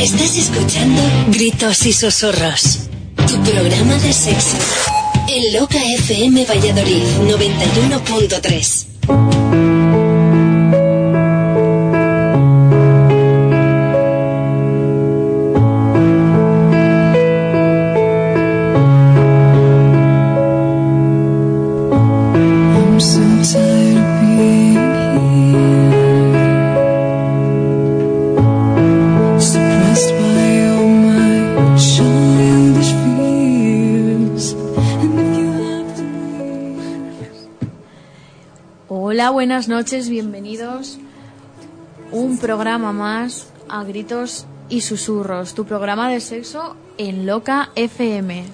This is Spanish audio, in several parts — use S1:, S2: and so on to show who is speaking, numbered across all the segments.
S1: Estás escuchando Gritos y Susurros, tu programa de sexo. En Loca FM Valladolid 91.3.
S2: buenas noches, bienvenidos. Un programa más a gritos y susurros, tu programa de sexo en Loca FM.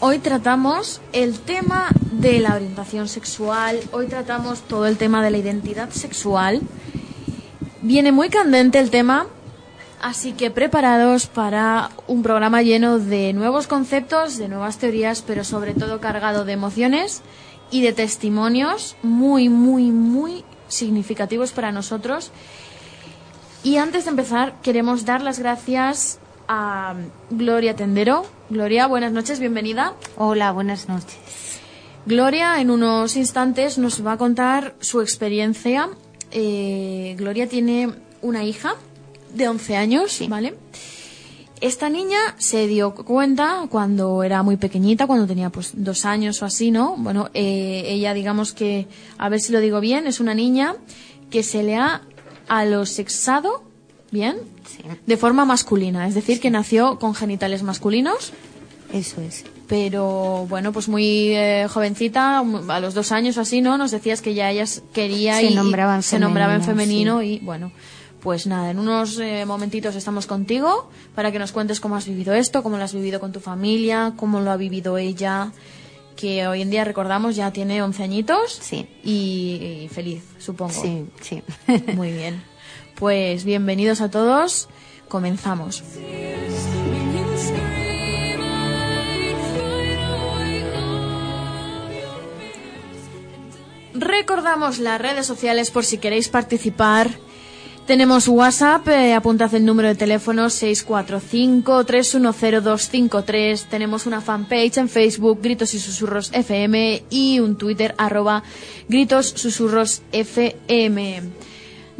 S2: Hoy tratamos el tema de la orientación sexual, hoy tratamos todo el tema de la identidad sexual. Viene muy candente el tema, así que preparados para un programa lleno de nuevos conceptos, de nuevas teorías, pero sobre todo cargado de emociones y de testimonios muy, muy, muy significativos para nosotros. Y antes de empezar, queremos dar las gracias a Gloria Tendero. Gloria, buenas noches, bienvenida.
S3: Hola, buenas noches.
S2: Gloria en unos instantes nos va a contar su experiencia. Eh, Gloria tiene una hija de 11 años, ¿vale? Esta niña se dio cuenta cuando era muy pequeñita, cuando tenía pues dos años o así, ¿no? Bueno, eh, ella digamos que, a ver si lo digo bien, es una niña que se le ha alosexado, ¿bien?
S3: Sí,
S2: De forma masculina, es decir, que nació con genitales masculinos
S3: eso es.
S2: Pero bueno, pues muy eh, jovencita, a los dos años o así, ¿no? Nos decías que ya ella quería
S3: Se
S2: y
S3: nombraba en
S2: se nombraba en
S3: femenino,
S2: y bueno, pues nada, en unos eh, momentitos estamos contigo para que nos cuentes cómo has vivido esto, cómo lo has vivido con tu familia, cómo lo ha vivido ella, que hoy en día recordamos ya tiene 11 añitos
S3: Sí.
S2: y, y feliz, supongo.
S3: Sí, sí.
S2: Muy bien. Pues bienvenidos a todos, comenzamos. Recordamos las redes sociales por si queréis participar. Tenemos WhatsApp, eh, apuntad el número de teléfono 645-310-253. Tenemos una fanpage en Facebook, Gritos y Susurros FM, y un Twitter, arroba Gritos Susurros FM.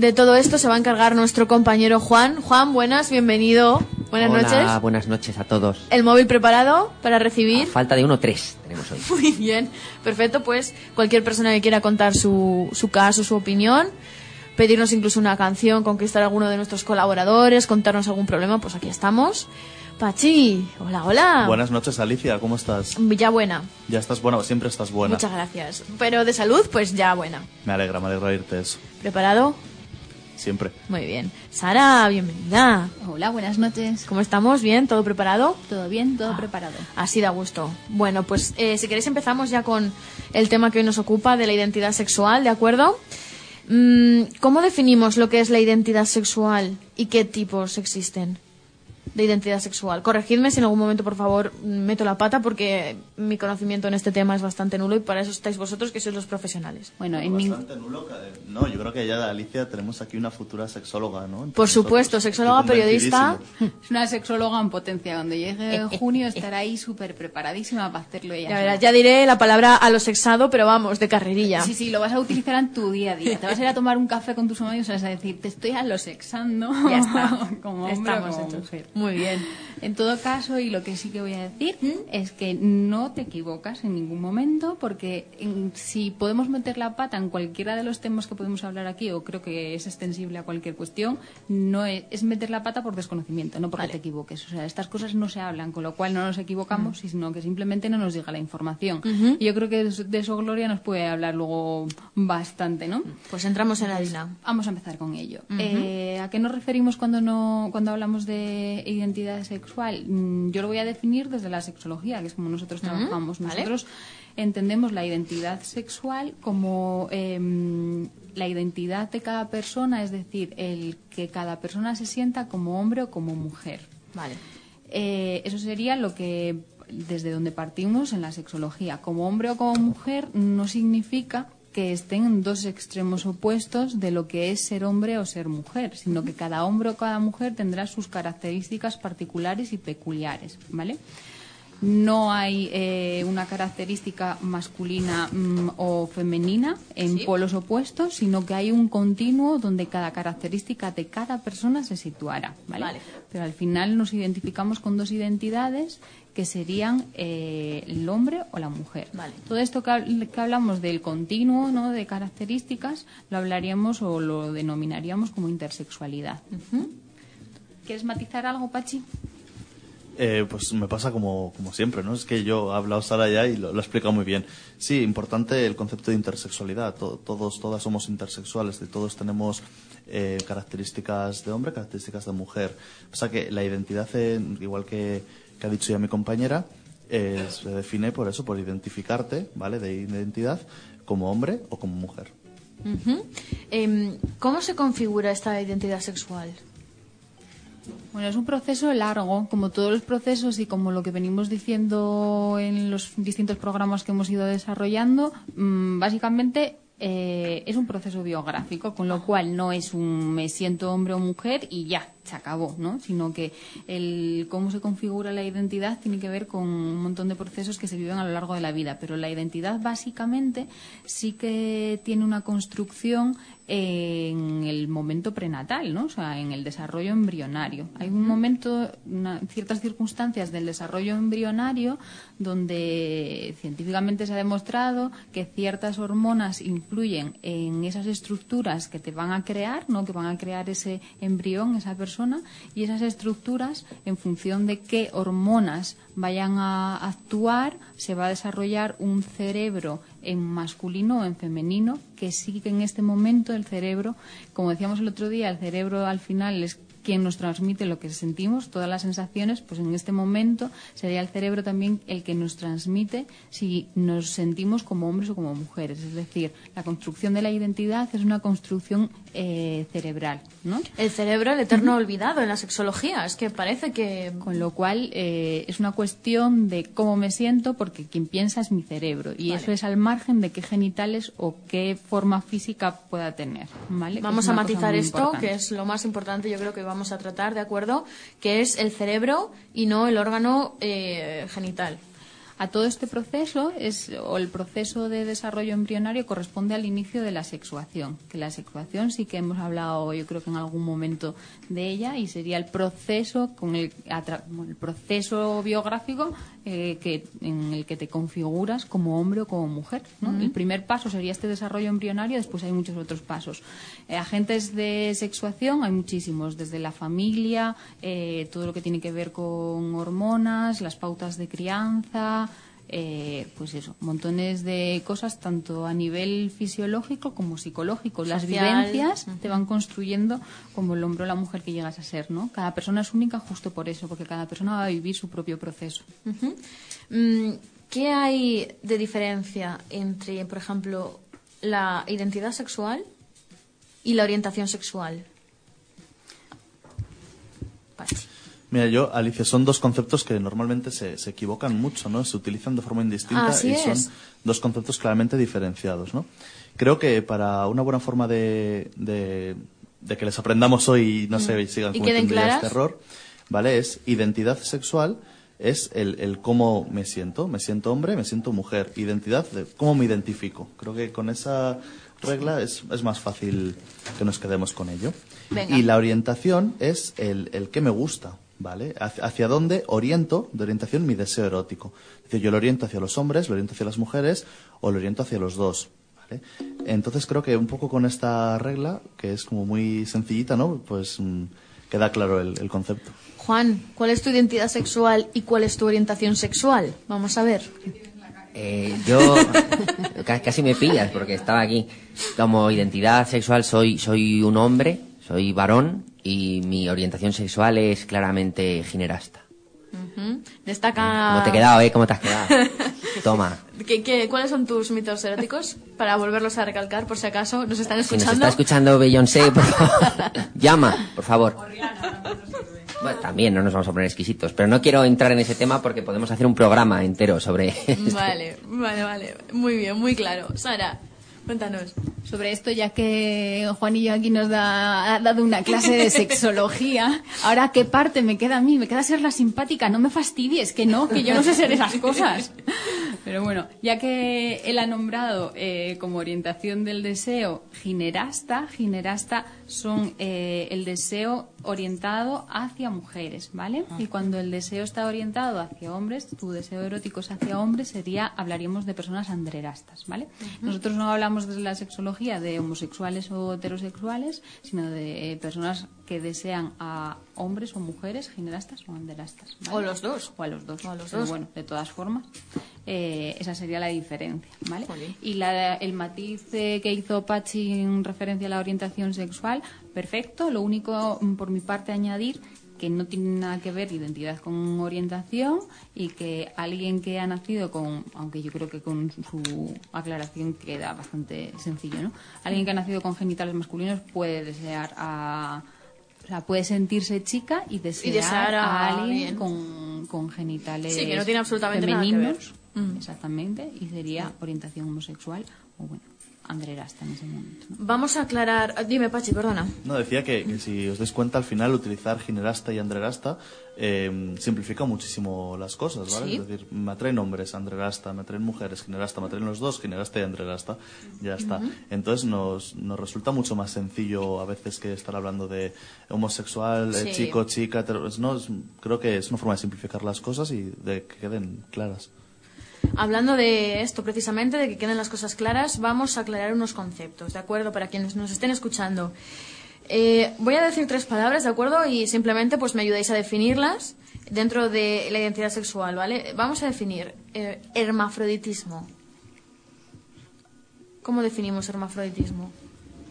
S2: De todo esto se va a encargar nuestro compañero Juan. Juan, buenas, bienvenido. Buenas
S4: Hola,
S2: noches.
S4: buenas noches a todos.
S2: ¿El móvil preparado para recibir?
S4: A falta de uno, tres tenemos hoy.
S2: Muy bien, perfecto. Pues cualquier persona que quiera contar su, su caso, su opinión, pedirnos incluso una canción, conquistar a alguno de nuestros colaboradores, contarnos algún problema, pues aquí estamos. Pachi, hola, hola.
S5: Buenas noches, Alicia, ¿cómo estás?
S2: Ya buena,
S5: Ya estás buena, siempre estás buena.
S2: muchas gracias. Pero de salud, pues ya buena.
S5: Me alegra, me alegra oírte eso.
S2: ¿Preparado?
S5: Siempre.
S2: Muy bien. Sara, bienvenida.
S6: Hola, buenas noches.
S2: ¿Cómo estamos? ¿Bien? ¿Todo preparado?
S6: ¿Todo bien? ¿Todo preparado?
S2: Así da gusto. Bueno, pues eh, si queréis empezamos ya con el tema que hoy nos ocupa de la identidad sexual, ¿de acuerdo? Mm, ¿Cómo definimos lo que es la identidad sexual y qué tipos existen de identidad sexual? Corregidme si en algún momento, por favor, meto la pata porque mi conocimiento en este tema es bastante nulo y para eso estáis vosotros que sois los profesionales.
S6: Bueno, en mi...
S5: Bastante nulo, No, yo creo que ya de Alicia tenemos aquí una futura sexóloga, ¿no? Entre
S2: Por supuesto,
S5: nosotros.
S2: sexóloga, periodista.
S6: es una sexóloga en potencia. Cuando llegue junio estará ahí súper preparadísima para hacerlo ella.
S2: Ya, verás, ya diré la palabra a lo sexado, pero vamos, de carrerilla.
S6: Sí, sí, lo vas a utilizar en tu día a día. Te vas a ir a tomar un café con tus amigos y vas a decir, te estoy a lo sexando.
S2: Ya está.
S6: como hombre
S2: Estamos
S6: como
S2: hechos.
S6: mujer.
S2: Muy bien.
S6: En todo caso, y lo que sí que voy a decir es que no te equivocas en ningún momento, porque en- si podemos meter la pata en cualquiera de los temas que podemos hablar aquí, o creo que es extensible a cualquier cuestión, no es, es meter la pata por desconocimiento, no porque te equivoques. O sea, estas cosas no se hablan, con lo cual no nos equivocamos, sino que simplemente no nos llega la información. Y yo creo que de eso- Gloria nos puede hablar luego bastante, ¿no?
S2: Pues entramos en harina.
S6: Vamos a empezar con ello. Eh, ¿A qué nos referimos cuando no cuando hablamos de identidad sexual? Mm, Yo lo voy a definir desde la sexología, que es como nosotros trabajamos.
S2: vale.
S6: Nosotros entendemos la identidad sexual como em, la identidad de cada persona, es decir, el que cada persona se sienta como hombre o como mujer.
S2: Vale.
S6: Eh, eso sería lo que desde donde partimos en la sexología. Como hombre o como mujer no significa que estén en dos extremos opuestos de lo que es ser hombre o ser mujer, sino que cada hombre o cada mujer tendrá sus características particulares y peculiares, ¿vale? No hay eh, una característica masculina mm, o femenina en polos opuestos, sino que hay un continuo donde cada característica de cada persona se situará. ¿vale?
S2: Vale.
S6: Pero al final nos identificamos con dos identidades que serían eh, el hombre o la mujer.
S2: Vale.
S6: Todo esto que hablamos del continuo ¿no? de características lo hablaríamos o lo denominaríamos como intersexualidad. ¿Quieres matizar algo, Pachi?
S5: Eh, pues me pasa como, como siempre, ¿no? Es que yo he hablado Sara ya y lo, lo he explicado muy bien. Sí, importante el concepto de intersexualidad. To- todos, todas somos intersexuales, de todos tenemos eh, características de hombre, características de mujer. O sea que la identidad, en- igual que, que ha dicho ya mi compañera, eh, se define por eso, por identificarte, ¿vale? De identidad como hombre o como mujer.
S2: Em, ¿Cómo se configura esta identidad sexual?
S6: Bueno, es un proceso largo, como todos los procesos y como lo que venimos diciendo en los distintos programas que hemos ido desarrollando, mm, básicamente eh, es un proceso biográfico, con lo cual no es un me siento hombre o mujer y ya, se acabó, ¿no? Sino que el cómo se configura la identidad tiene que ver con un montón de procesos que se viven a lo largo de la vida, pero la identidad básicamente sí que tiene una construcción en el momento prenatal, ¿no? O sea, en el desarrollo embrionario. Hay un momento, una- ciertas circunstancias del desarrollo embrionario donde científicamente se ha demostrado que ciertas hormonas influyen en esas estructuras que te van a crear, ¿no? Que van a crear ese embrión, esa persona, y esas estructuras, en función de qué hormonas vayan a actuar, se va a desarrollar un cerebro en masculino o en femenino, que sí que en este momento el cerebro, como decíamos el otro día, el cerebro al final es quien nos transmite lo que sentimos, todas las sensaciones, pues en este momento sería el cerebro también el que nos transmite si nos sentimos como hombres o como mujeres. Es decir, la construcción de la identidad es una construcción eh, cerebral, ¿no?
S2: El cerebro, el eterno olvidado en la sexología. Es que parece que...
S6: Con lo cual eh, es una cuestión de cómo me siento porque quien piensa es mi cerebro y
S2: Vale.
S6: eso es al margen de qué genitales o qué forma física pueda tener. ¿vale?
S2: Vamos a matizar esto,
S6: importante.
S2: que es lo más importante, yo creo que vamos a tratar, ¿de acuerdo? Que es el cerebro y no el órgano eh, genital.
S6: A todo este proceso es, o el proceso de desarrollo embrionario corresponde al inicio de la sexuación, que la sexuación sí que hemos hablado yo creo que en algún momento de ella y sería el proceso con el, el proceso biográfico eh, que, en el que te configuras como hombre o como mujer. ¿no? El primer paso sería este desarrollo embrionario, después hay muchos otros pasos. Eh, agentes de sexuación hay muchísimos, desde la familia, eh, todo lo que tiene que ver con hormonas, las pautas de crianza, eh, pues eso, montones de cosas tanto a nivel fisiológico como psicológico. Las vivencias te van construyendo como el hombre o la mujer que llegas a ser, ¿no? Cada persona es única justo por eso, porque cada persona va a vivir su propio proceso.
S2: Mm, ¿Qué hay de diferencia entre, por ejemplo, la identidad sexual y la orientación sexual? Pachi.
S5: Mira, yo, Alicia, son dos conceptos que normalmente se, se equivocan mucho, ¿no? Se utilizan de forma indistinta
S2: Así
S5: y son
S2: es.
S5: dos conceptos claramente diferenciados, ¿no? Creo que para una buena forma de, de, de que les aprendamos hoy y no se sigan
S2: Mm. ¿Y queden
S5: cometiendo este error, ¿vale? Es identidad sexual, es el, el cómo me siento. Me siento hombre, me siento mujer. Identidad, de cómo me identifico. Creo que con esa regla es, es más fácil que nos quedemos con ello.
S2: Venga.
S5: Y la orientación es el, el que me gusta, ¿vale? Hacia, hacia dónde oriento de orientación mi deseo erótico. Es decir, yo lo oriento hacia los hombres, lo oriento hacia las mujeres o lo oriento hacia los dos, ¿vale? Entonces creo que un poco con esta regla, que es como muy sencillita, ¿no? Pues mm, queda claro el, el concepto.
S2: Juan, ¿cuál es tu identidad sexual y cuál es tu orientación sexual? Vamos a ver.
S4: Eh, yo ca- casi me pillas porque estaba aquí. Como identidad sexual soy soy un hombre, soy varón y mi orientación sexual es claramente ginerasta.
S2: Destaca...
S4: ¿Cómo te he quedado, eh? ¿Cómo te has quedado? Toma.
S2: ¿Qué, qué, cuáles son tus mitos eróticos? Para volverlos a recalcar, por si acaso nos están
S4: Si nos
S2: escuchando.
S4: está escuchando Beyoncé, por favor, llama, por favor. Bueno, también no nos vamos a poner exquisitos, pero no quiero entrar en ese tema porque podemos hacer un programa entero sobre... este.
S2: Vale, vale, vale. Muy bien, muy claro. Sara, cuéntanos.
S6: Sobre esto, ya que Juanillo aquí nos da, ha dado una clase de sexología, ahora qué parte me queda a mí, me queda ser la simpática, no me fastidies, que no, que yo no sé ser esas cosas. Pero bueno, ya que él ha nombrado eh, como orientación del deseo ginerasta, ginerasta son eh, el deseo orientado hacia mujeres, ¿vale? Y cuando el deseo está orientado hacia hombres, tu deseo erótico es hacia hombres, sería, hablaríamos de personas andrerastas, ¿vale? Nosotros no hablamos desde la sexología de homosexuales o heterosexuales, sino de eh, personas que desean a hombres o mujeres, ginerastas o anderastas. ¿vale?
S2: O los dos.
S6: O a los dos.
S2: O a los
S6: Pero
S2: dos.
S6: bueno, de todas formas, eh, esa sería la diferencia, ¿vale? Y la- el matiz eh, que hizo Pachi en referencia a la orientación sexual, perfecto. Lo único, mm, por mi parte, añadir que no tiene nada que ver identidad con orientación y que alguien que ha nacido con, aunque yo creo que con su aclaración queda bastante sencillo, ¿no? Alguien que ha nacido con genitales masculinos puede desear a... O sea, puede sentirse chica y desear,
S2: desear a
S6: a alguien con, con genitales
S2: Sí, que no tiene absolutamente nada que ver.
S6: femeninos,
S2: Mm.
S6: exactamente, y sería orientación homosexual o bueno, andrerasta en ese momento. ¿no?
S2: Vamos a aclarar. Dime, Pachi, perdona.
S5: No, decía que, que si os dais cuenta, al final utilizar ginerasta y andrerasta eh, simplifica muchísimo las cosas, ¿vale?
S2: Sí.
S5: Es decir, me atraen hombres, andrerasta, me atraen mujeres, ginerasta, me atraen los dos, ginerasta y andrerasta, ya está. Entonces nos, nos resulta mucho más sencillo a veces que estar hablando de homosexual, eh, chico, chica, no, es- creo que es una forma de simplificar las cosas y de que queden claras.
S2: Hablando de esto precisamente, de que queden las cosas claras, vamos a aclarar unos conceptos, ¿de acuerdo? Para quienes nos estén escuchando. Eh, voy a decir tres palabras, ¿de acuerdo? Y simplemente pues me ayudáis a definirlas dentro de la identidad sexual, ¿vale? Vamos a definir eh, hermafroditismo. ¿Cómo definimos hermafroditismo?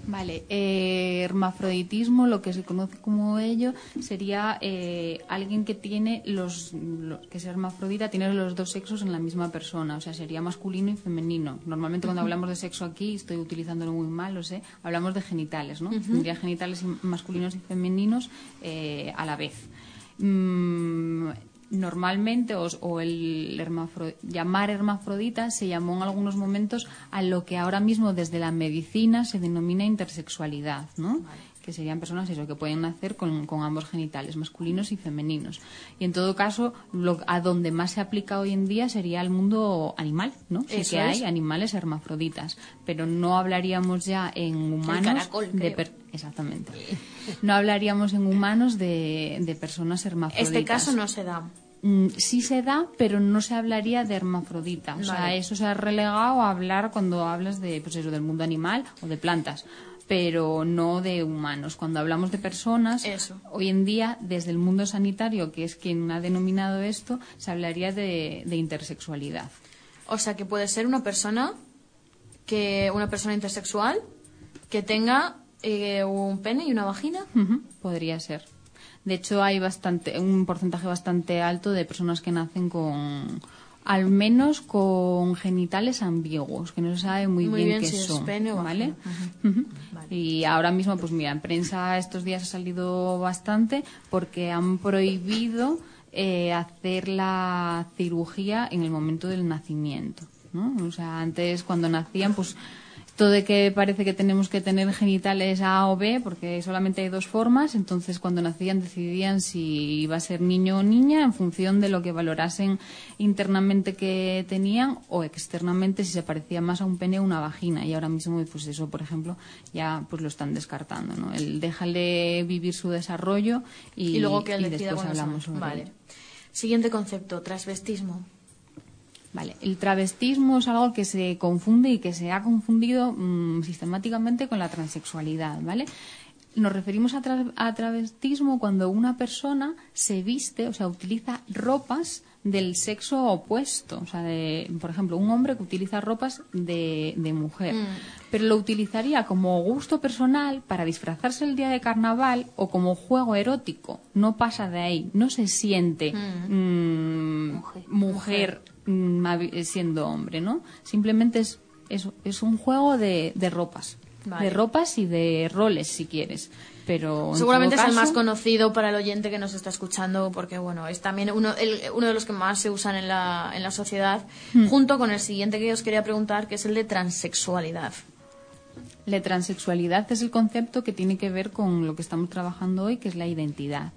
S6: Vale, eh, hermafroditismo, lo que se conoce como ello, sería eh, alguien que tiene los, los- que es hermafrodita, tiene los dos sexos en la misma persona, o sea, sería masculino y femenino. Normalmente cuando hablamos de sexo aquí, estoy utilizándolo muy mal, lo sé, hablamos de genitales, ¿no? Tendría genitales masculinos y femeninos eh, a la vez. Mm, normalmente o, el llamar hermafrodita se llamó en algunos momentos a lo que ahora mismo desde la medicina se denomina intersexualidad, ¿no? Que serían personas eso, que pueden nacer con, con ambos genitales, masculinos y femeninos. Y en todo caso, lo, a donde más se aplica hoy en día sería al mundo animal, ¿no? Sí
S2: Eso
S6: que hay
S2: es.
S6: animales hermafroditas, pero no hablaríamos ya en humanos
S2: caracol,
S6: de per- exactamente. No hablaríamos en humanos de, de personas hermafroditas.
S2: Este caso no se da.
S6: Mm, sí se da, pero no se hablaría de hermafrodita. O sea, eso se ha relegado a hablar cuando hablas de, pues eso, del mundo animal o de plantas, pero no de humanos. Cuando hablamos de personas,
S2: Eso.
S6: hoy en día, desde el mundo sanitario, que es quien ha denominado esto, se hablaría de, de intersexualidad.
S2: O sea, que puede ser una persona que una persona intersexual que tenga eh, un pene y una vagina.
S6: Podría ser. De hecho, hay bastante, un porcentaje bastante alto de personas que nacen con, al menos con genitales ambiguos, que no se sabe muy,
S2: Muy
S6: bien,
S2: bien
S6: qué
S2: si es
S6: son.
S2: pene o
S6: ¿vale? Y ahora mismo, pues mira, en prensa estos días ha salido bastante porque han prohibido eh, hacer la cirugía en el momento del nacimiento. ¿no? O sea, antes cuando nacían, pues todo de que parece que tenemos que tener genitales A o B, porque solamente hay dos formas, entonces cuando nacían decidían si iba a ser niño o niña en función de lo que valorasen internamente que tenían o externamente si se parecía más a un pene o una vagina. Y ahora mismo, pues eso, por ejemplo, ya pues lo están descartando, ¿no? El déjale vivir su desarrollo y,
S2: Y, luego que él
S6: y
S2: decida
S6: después hablamos sobre
S2: Vale.
S6: ello.
S2: Siguiente concepto, transvestismo.
S6: Vale, el travestismo es algo que se confunde y que se ha confundido mm, sistemáticamente con la transexualidad, ¿vale? Nos referimos a, tra- a travestismo cuando una persona se viste, o sea, utiliza ropas del sexo opuesto. O sea, de- por ejemplo, un hombre que utiliza ropas de, de mujer. Pero lo utilizaría como gusto personal para disfrazarse el día de carnaval o como juego erótico. No pasa de ahí. No se siente mm,
S3: Mujer.
S6: mm, siendo hombre, ¿no? Simplemente es, es un juego de, de ropas.
S2: Vale.
S6: De ropas y de roles, si quieres. Pero en
S2: Seguramente es el más conocido para el oyente que nos está escuchando, porque bueno, es también uno, el- uno de los que más se usan en la, en la sociedad,
S6: Hmm.
S2: junto con el siguiente que os quería preguntar, que es el de transexualidad.
S6: La transexualidad es el concepto que tiene que ver con lo que estamos trabajando hoy, que es la identidad.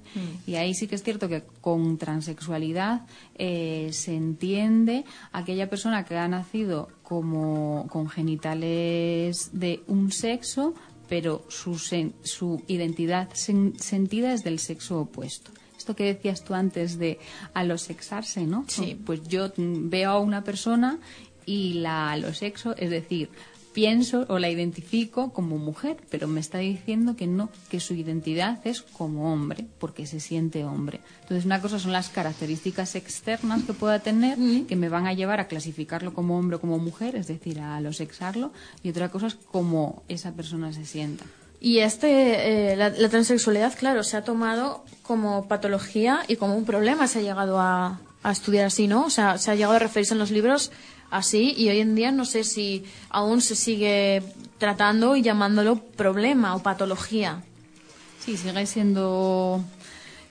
S6: Y ahí sí que es cierto que con transexualidad eh, se entiende aquella persona que ha nacido como con genitales de un sexo, pero su, sen- su identidad sen- sentida es del sexo opuesto. Esto que decías tú antes de alosexarse, ¿no?
S2: Sí.
S6: Pues yo mm, veo a una persona y la alosexo, es decir, pienso o la identifico como mujer, pero me está diciendo que no, que su identidad es como hombre, porque se siente hombre. Entonces, una cosa son las características externas que pueda tener, que me van a llevar a clasificarlo como hombre o como mujer, es decir, a alosexarlo, y otra cosa es cómo esa persona se sienta.
S2: Y este, eh, la, la transexualidad, claro, se ha tomado como patología y como un problema, se ha llegado a, a estudiar así, ¿no? O sea, se ha llegado a referirse en los libros así y hoy en día no sé si aún se sigue tratando y llamándolo problema o patología.
S6: Sí, sigue siendo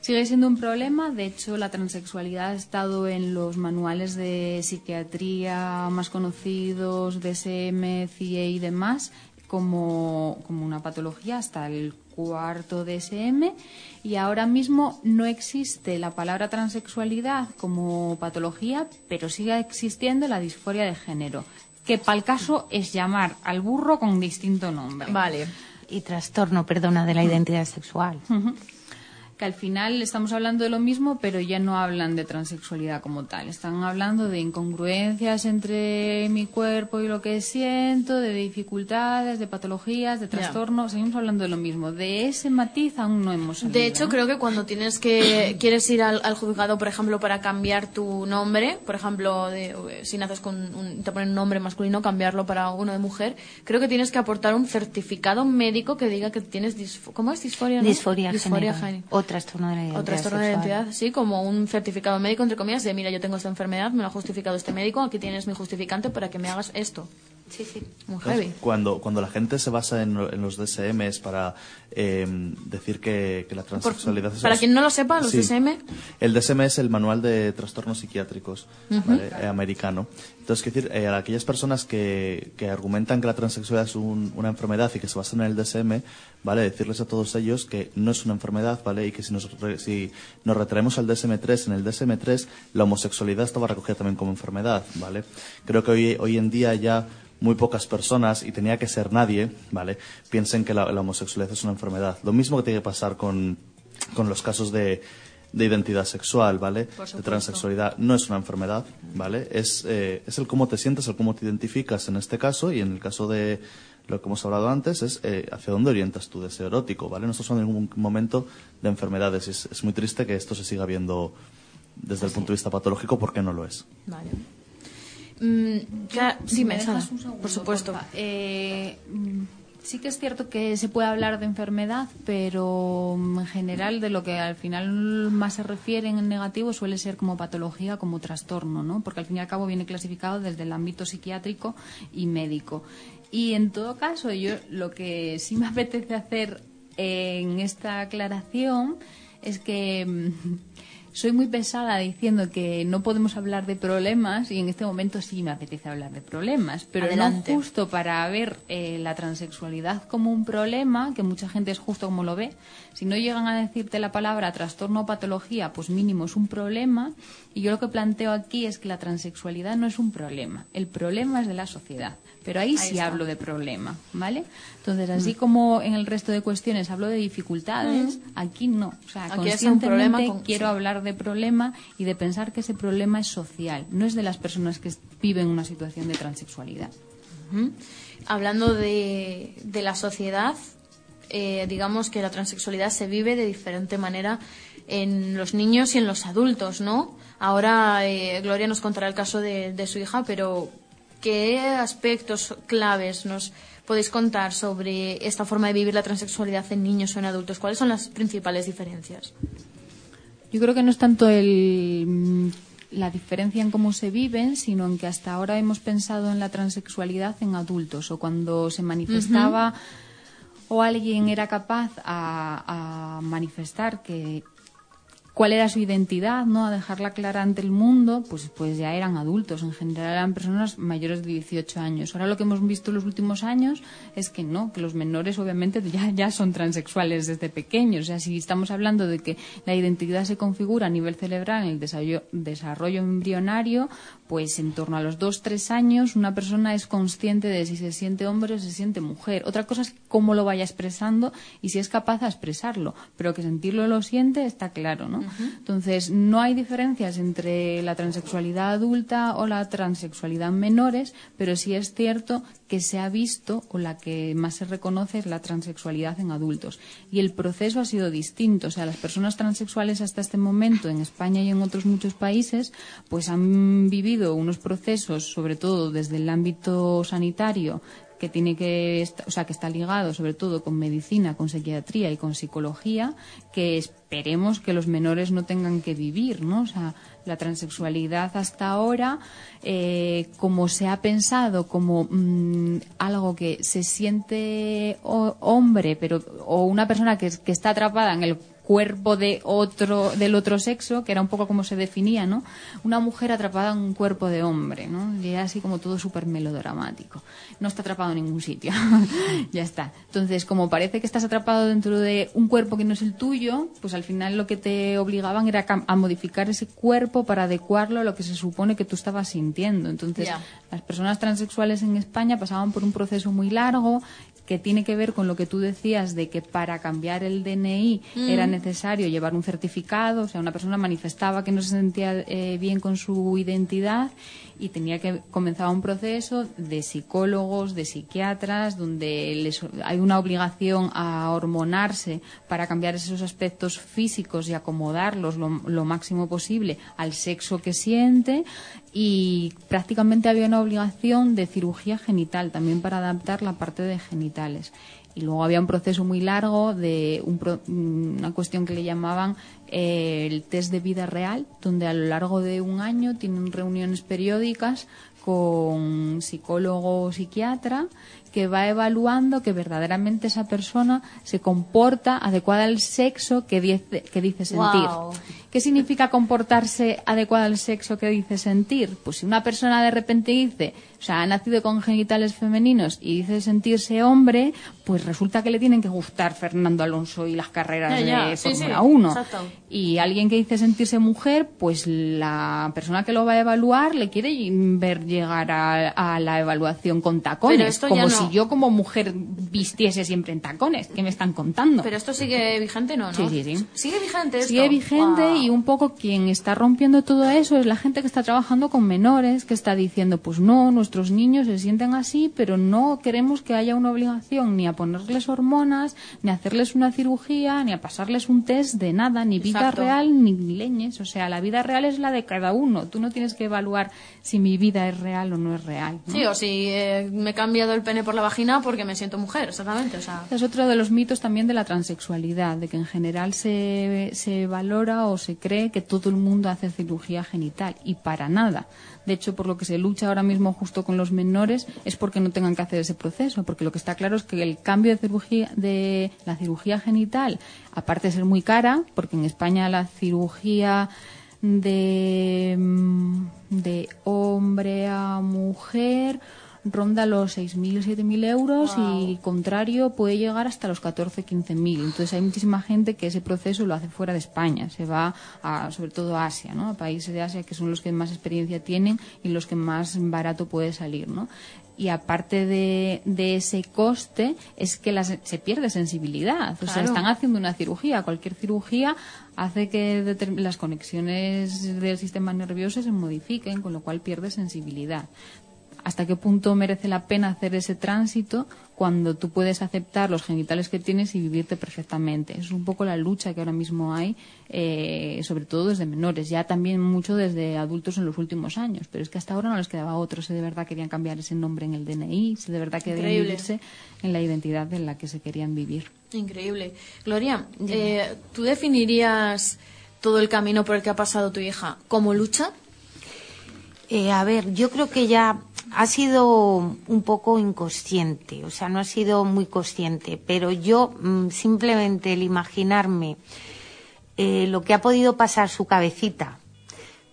S6: sigue siendo un problema. De hecho, la transexualidad ha estado en los manuales de psiquiatría más conocidos, DSM, CIE y demás, como, como una patología hasta el cuarto DSM. Y ahora mismo no existe la palabra transexualidad como patología, pero sigue existiendo la disforia de género, que para el caso es llamar al burro con distinto nombre.
S2: Vale.
S3: Y trastorno, perdona, de la identidad sexual.
S6: Que al final estamos hablando de lo mismo, pero ya no hablan de transexualidad como tal. Están hablando de incongruencias entre mi cuerpo y lo que siento, de dificultades, de patologías, de trastornos. Seguimos hablando de lo mismo. De ese matiz aún no hemos salido.
S2: De hecho, creo que cuando tienes que quieres ir al, al juzgado, por ejemplo, para cambiar tu nombre, por ejemplo, de, eh, si naces con un, te ponen un nombre masculino, cambiarlo para uno de mujer, creo que tienes que aportar un certificado médico que diga que tienes disfo- ¿cómo es disforia? no?
S3: Disforia,
S2: Disforia
S3: género.
S2: género.
S3: Trastorno de la identidad
S2: O trastorno de la identidad, sí, como un certificado médico, entre comillas, de mira, yo tengo esta enfermedad, me lo ha justificado este médico, aquí tienes mi justificante para que me hagas esto.
S3: Sí, sí.
S2: Muy
S5: ¿Sabes?
S2: heavy.
S5: Cuando, cuando la gente se basa en, en los DSMs para eh, decir que, que la
S2: Por-
S5: transexualidad es...
S2: para quien no lo sepa, los
S5: Sí.
S2: DSM,
S5: El DSM es el manual de trastornos psiquiátricos ¿vale? Eh, americano. Entonces, quiero decir, eh, a aquellas personas que, que argumentan que la transexualidad es un- una enfermedad y que se basan en el DSM, ¿vale? Decirles a todos ellos que no es una enfermedad, ¿vale? Y que si nos, re- si nos retraemos al DSM-3, en el DSM-3 la homosexualidad estaba recogida también como enfermedad, ¿vale? Creo que hoy, hoy en día ya muy pocas personas, y tenía que ser nadie, ¿vale? Piensen que la, la homosexualidad es una enfermedad. Lo mismo que tiene que pasar con, con los casos de, de identidad sexual, ¿vale? De transexualidad. No es una enfermedad, ¿vale? Es, eh, es el cómo te sientes, el cómo te identificas en este caso, y en el caso de lo que hemos hablado antes, es eh, hacia dónde orientas tu deseo erótico, ¿vale? No hablando en ningún momento de enfermedades, y es, es muy triste que esto se siga viendo desde el punto de vista patológico porque no lo es.
S2: Vale. Mm,
S6: Si
S2: dime,
S6: me dejas un segundo,
S2: por supuesto.
S6: porfa. Eh, mm, sí que es cierto que se puede hablar de enfermedad, pero mm, en general de lo que al final más se refiere en negativo suele ser como patología, como trastorno, ¿no? Porque al fin y al cabo viene clasificado desde el ámbito psiquiátrico y médico. Y en todo caso, yo lo que sí me apetece hacer en esta aclaración es que soy muy pesada diciendo que no podemos hablar de problemas y en este momento sí me apetece hablar de problemas, pero
S2: Adelante.
S6: no justo para ver eh, la transexualidad como un problema, que mucha gente es justo como lo ve. Si no llegan a decirte la palabra trastorno o patología, pues mínimo es un problema. Y yo lo que planteo aquí es que la transexualidad no es un problema. El problema es de la sociedad. Pero ahí, sí
S2: está.
S6: hablo de problema, ¿vale? Entonces, así como en el resto de cuestiones hablo de dificultades, aquí no. O sea,
S2: Aquí es un problema
S6: conscientemente
S2: con-
S6: quiero
S2: sí.
S6: De problema y de pensar que ese problema es social, no es de las personas que viven una situación de transexualidad.
S2: Hablando de, de la sociedad, eh, digamos que la transexualidad se vive de diferente manera en los niños y en los adultos, ¿no? Ahora eh, Gloria nos contará el caso de, de su hija, pero ¿qué aspectos claves nos podéis contar sobre esta forma de vivir la transexualidad en niños o en adultos? ¿Cuáles son las principales diferencias?
S6: Yo creo que no es tanto el mm, la diferencia en cómo se viven, sino en que hasta ahora hemos pensado en la transexualidad en adultos o cuando se manifestaba o alguien era capaz a, a manifestar que cuál era su identidad, ¿no? A dejarla clara ante el mundo, pues, pues ya eran adultos. En general eran personas mayores de 18 años. Ahora lo que hemos visto en los últimos años es que no, que los menores obviamente ya, ya son transexuales desde pequeños. O sea, si estamos hablando de que la identidad se configura a nivel cerebral en el desarrollo, embrionario, pues en torno a los 2-3 años una persona es consciente de si se siente hombre o se siente mujer. Otra cosa es cómo lo vaya expresando y si es capaz de expresarlo. Pero que sentirlo lo siente está claro, ¿no? Entonces, no hay diferencias entre la transexualidad adulta o la transexualidad en menores, pero sí es cierto que se ha visto o la que más se reconoce es la transexualidad en adultos. Y el proceso ha sido distinto. O sea, las personas transexuales hasta este momento en España y en otros muchos países, pues han vivido unos procesos, sobre todo desde el ámbito sanitario, que tiene que o sea que está ligado sobre todo con medicina, con psiquiatría y con psicología, que esperemos que los menores no tengan que vivir, ¿no? O sea, la transexualidad hasta ahora, eh, como se ha pensado como mm, algo que se siente hombre, pero o una persona que, que está atrapada en el cuerpo de otro del otro sexo, que era un poco como se definía, ¿no? Una mujer atrapada en un cuerpo de hombre, ¿no? Y era así como todo súper melodramático. No está atrapado en ningún sitio. ya está. Entonces, como parece que estás atrapado dentro de un cuerpo que no es el tuyo, pues al final lo que te obligaban era a modificar ese cuerpo para adecuarlo a lo que se supone que tú estabas sintiendo. Entonces, las personas transexuales en España pasaban por un proceso muy largo que tiene que ver con lo que tú decías de que para cambiar el DNI era necesario llevar un certificado, o sea, una persona manifestaba que no se sentía eh, bien con su identidad y tenía que comenzar un proceso de psicólogos, de psiquiatras, donde les- hay una obligación a hormonarse para cambiar esos aspectos físicos y acomodarlos lo, lo máximo posible al sexo que siente. Y prácticamente había una obligación de cirugía genital también para adaptar la parte de Y luego había un proceso muy largo de un pro- una cuestión que le llamaban eh, el test de vida real, donde a lo largo de un año tienen reuniones periódicas con psicólogo o psiquiatra que va evaluando que verdaderamente esa persona se comporta adecuada al sexo que dice, que dice sentir. ¿Qué significa comportarse adecuado al sexo que dice sentir? Pues si una persona de repente dice, o sea, ha nacido con genitales femeninos y dice sentirse hombre, pues resulta que le tienen que gustar Fernando Alonso y las carreras
S2: Ya, ya,
S6: de
S2: sí,
S6: Fórmula
S2: sí,
S6: 1.
S2: exacto.
S6: Y alguien que dice sentirse mujer, pues la persona que lo va a evaluar le quiere ver llegar a, a la evaluación con tacones, como
S2: no.
S6: si yo como mujer vistiese siempre en tacones. ¿Qué me están contando?
S2: Pero esto sigue vigente, ¿no? ¿no?
S6: Sí, sí, sí.
S2: Sigue vigente esto.
S6: Sigue vigente
S2: Guau.
S6: y un poco quien está rompiendo todo eso es la gente que está trabajando con menores, que está diciendo, pues no, nuestros niños se sienten así, pero no queremos que haya una obligación ni a ponerles hormonas, ni a hacerles una cirugía, ni a pasarles un test de nada, ni vida
S2: Exacto.
S6: real, ni leñes. O sea, la vida real es la de cada uno. Tú no tienes que evaluar si mi vida es real o no es real. ¿no?
S2: Sí, o si eh, me he cambiado el pene por la vagina porque me siento mujer, exactamente. O sea,
S6: Es otro de los mitos también de la transexualidad, de que en general se, se valora o se cree que todo el mundo hace cirugía genital y para nada. De hecho, por lo que se lucha ahora mismo justo con los menores es porque no tengan que hacer ese proceso, porque lo que está claro es que el cambio de cirugía de la cirugía genital, aparte de ser muy cara, porque en España la cirugía de, mm, de hombre a mujer ronda los 6.000, 7.000 euros y contrario puede llegar hasta los 14, 15.000. Entonces hay muchísima gente que ese proceso lo hace fuera de España, se va a, sobre todo a Asia, ¿no? a países de Asia que son los que más experiencia tienen y los que más barato puede salir. ¿no? Y aparte de, de ese coste es que las- se pierde sensibilidad. O sea, están haciendo una cirugía. Cualquier cirugía hace que las conexiones del sistema nervioso se modifiquen, con lo cual pierde sensibilidad hasta qué punto merece la pena hacer ese tránsito cuando tú puedes aceptar los genitales que tienes y vivirte perfectamente. Es un poco la lucha que ahora mismo hay, eh, sobre todo desde menores, ya también mucho desde adultos en los últimos años, pero es que hasta ahora no les quedaba otro, si de verdad querían cambiar ese nombre en el DNI, si de verdad querían
S2: Increíble.
S6: vivirse en la identidad en la que se querían vivir.
S2: increíble. Gloria, eh, ¿tú definirías todo el camino por el que ha pasado tu hija como lucha?
S3: Eh, a ver, yo creo que ya ha sido un poco inconsciente, o sea, no ha sido muy consciente, pero yo mm, simplemente el imaginarme eh, lo que ha podido pasar su cabecita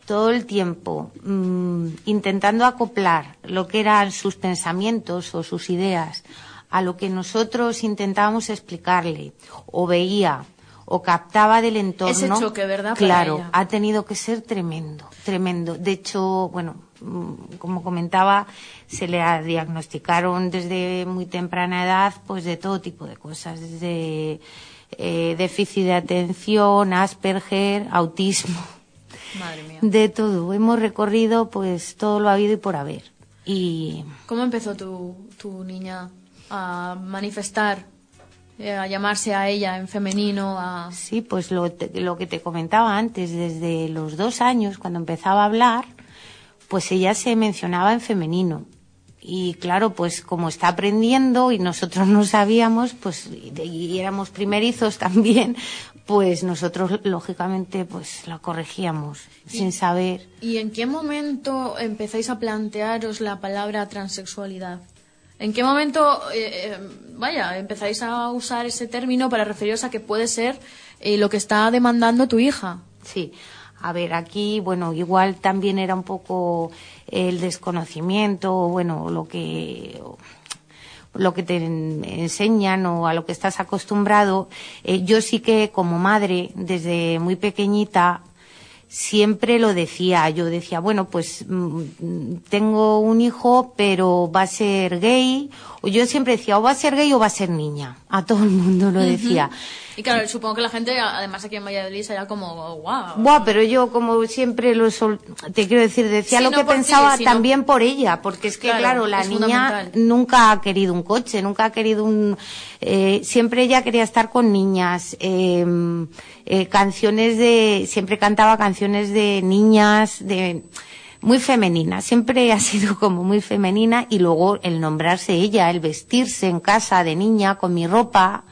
S3: todo el tiempo mm, intentando acoplar lo que eran sus pensamientos o sus ideas a lo que nosotros intentábamos explicarle o veía o captaba del entorno.
S2: Ese choque, ¿verdad?
S3: Claro, ha tenido que ser tremendo, tremendo. De hecho, bueno, como comentaba, se le diagnosticaron desde muy temprana edad, pues de todo tipo de cosas, desde eh, déficit de atención, Asperger, autismo,
S2: Madre mía.
S3: de todo. Hemos recorrido, pues todo lo habido y por haber. Y
S2: ¿Cómo empezó tu, tu niña a manifestar, eh, a llamarse a ella en femenino, a...
S3: Sí, pues lo, te- lo que te comentaba antes, desde los dos años, cuando empezaba a hablar, pues ella se mencionaba en femenino. Y claro, pues como está aprendiendo y nosotros no sabíamos, pues y, éramos primerizos también, pues nosotros lógicamente pues la corregíamos sin saber.
S2: ¿Y en qué momento empezáis a plantearos la palabra transexualidad? ¿En qué momento, eh, eh, vaya, empezáis a usar ese término para referiros a que puede ser eh, lo que está demandando tu hija?
S3: Sí, a ver, aquí, bueno, igual también era un poco el desconocimiento, bueno, lo que lo que te en- enseñan o a lo que estás acostumbrado. Eh, yo sí que como madre, desde muy pequeñita, siempre lo decía. Yo decía, bueno, pues mm, tengo un hijo, pero va a ser gay. O yo siempre decía, o va a ser gay o va a ser niña. A todo el mundo lo decía.
S2: Y claro, supongo que la gente, además aquí en Valladolid, sería como, wow.
S3: Buah, pero yo como siempre lo sol- te quiero decir, decía
S2: Sí,
S3: lo
S2: no
S3: que
S2: ti,
S3: pensaba
S2: sino-
S3: también por ella, porque es que
S2: Claro,
S3: claro, la niña nunca ha querido un coche, nunca ha querido un eh, siempre ella quería estar con niñas, eh, eh, canciones de siempre cantaba canciones de niñas, de muy femenina, siempre ha sido como muy femenina y luego el nombrarse ella, el vestirse en casa de niña con mi ropa,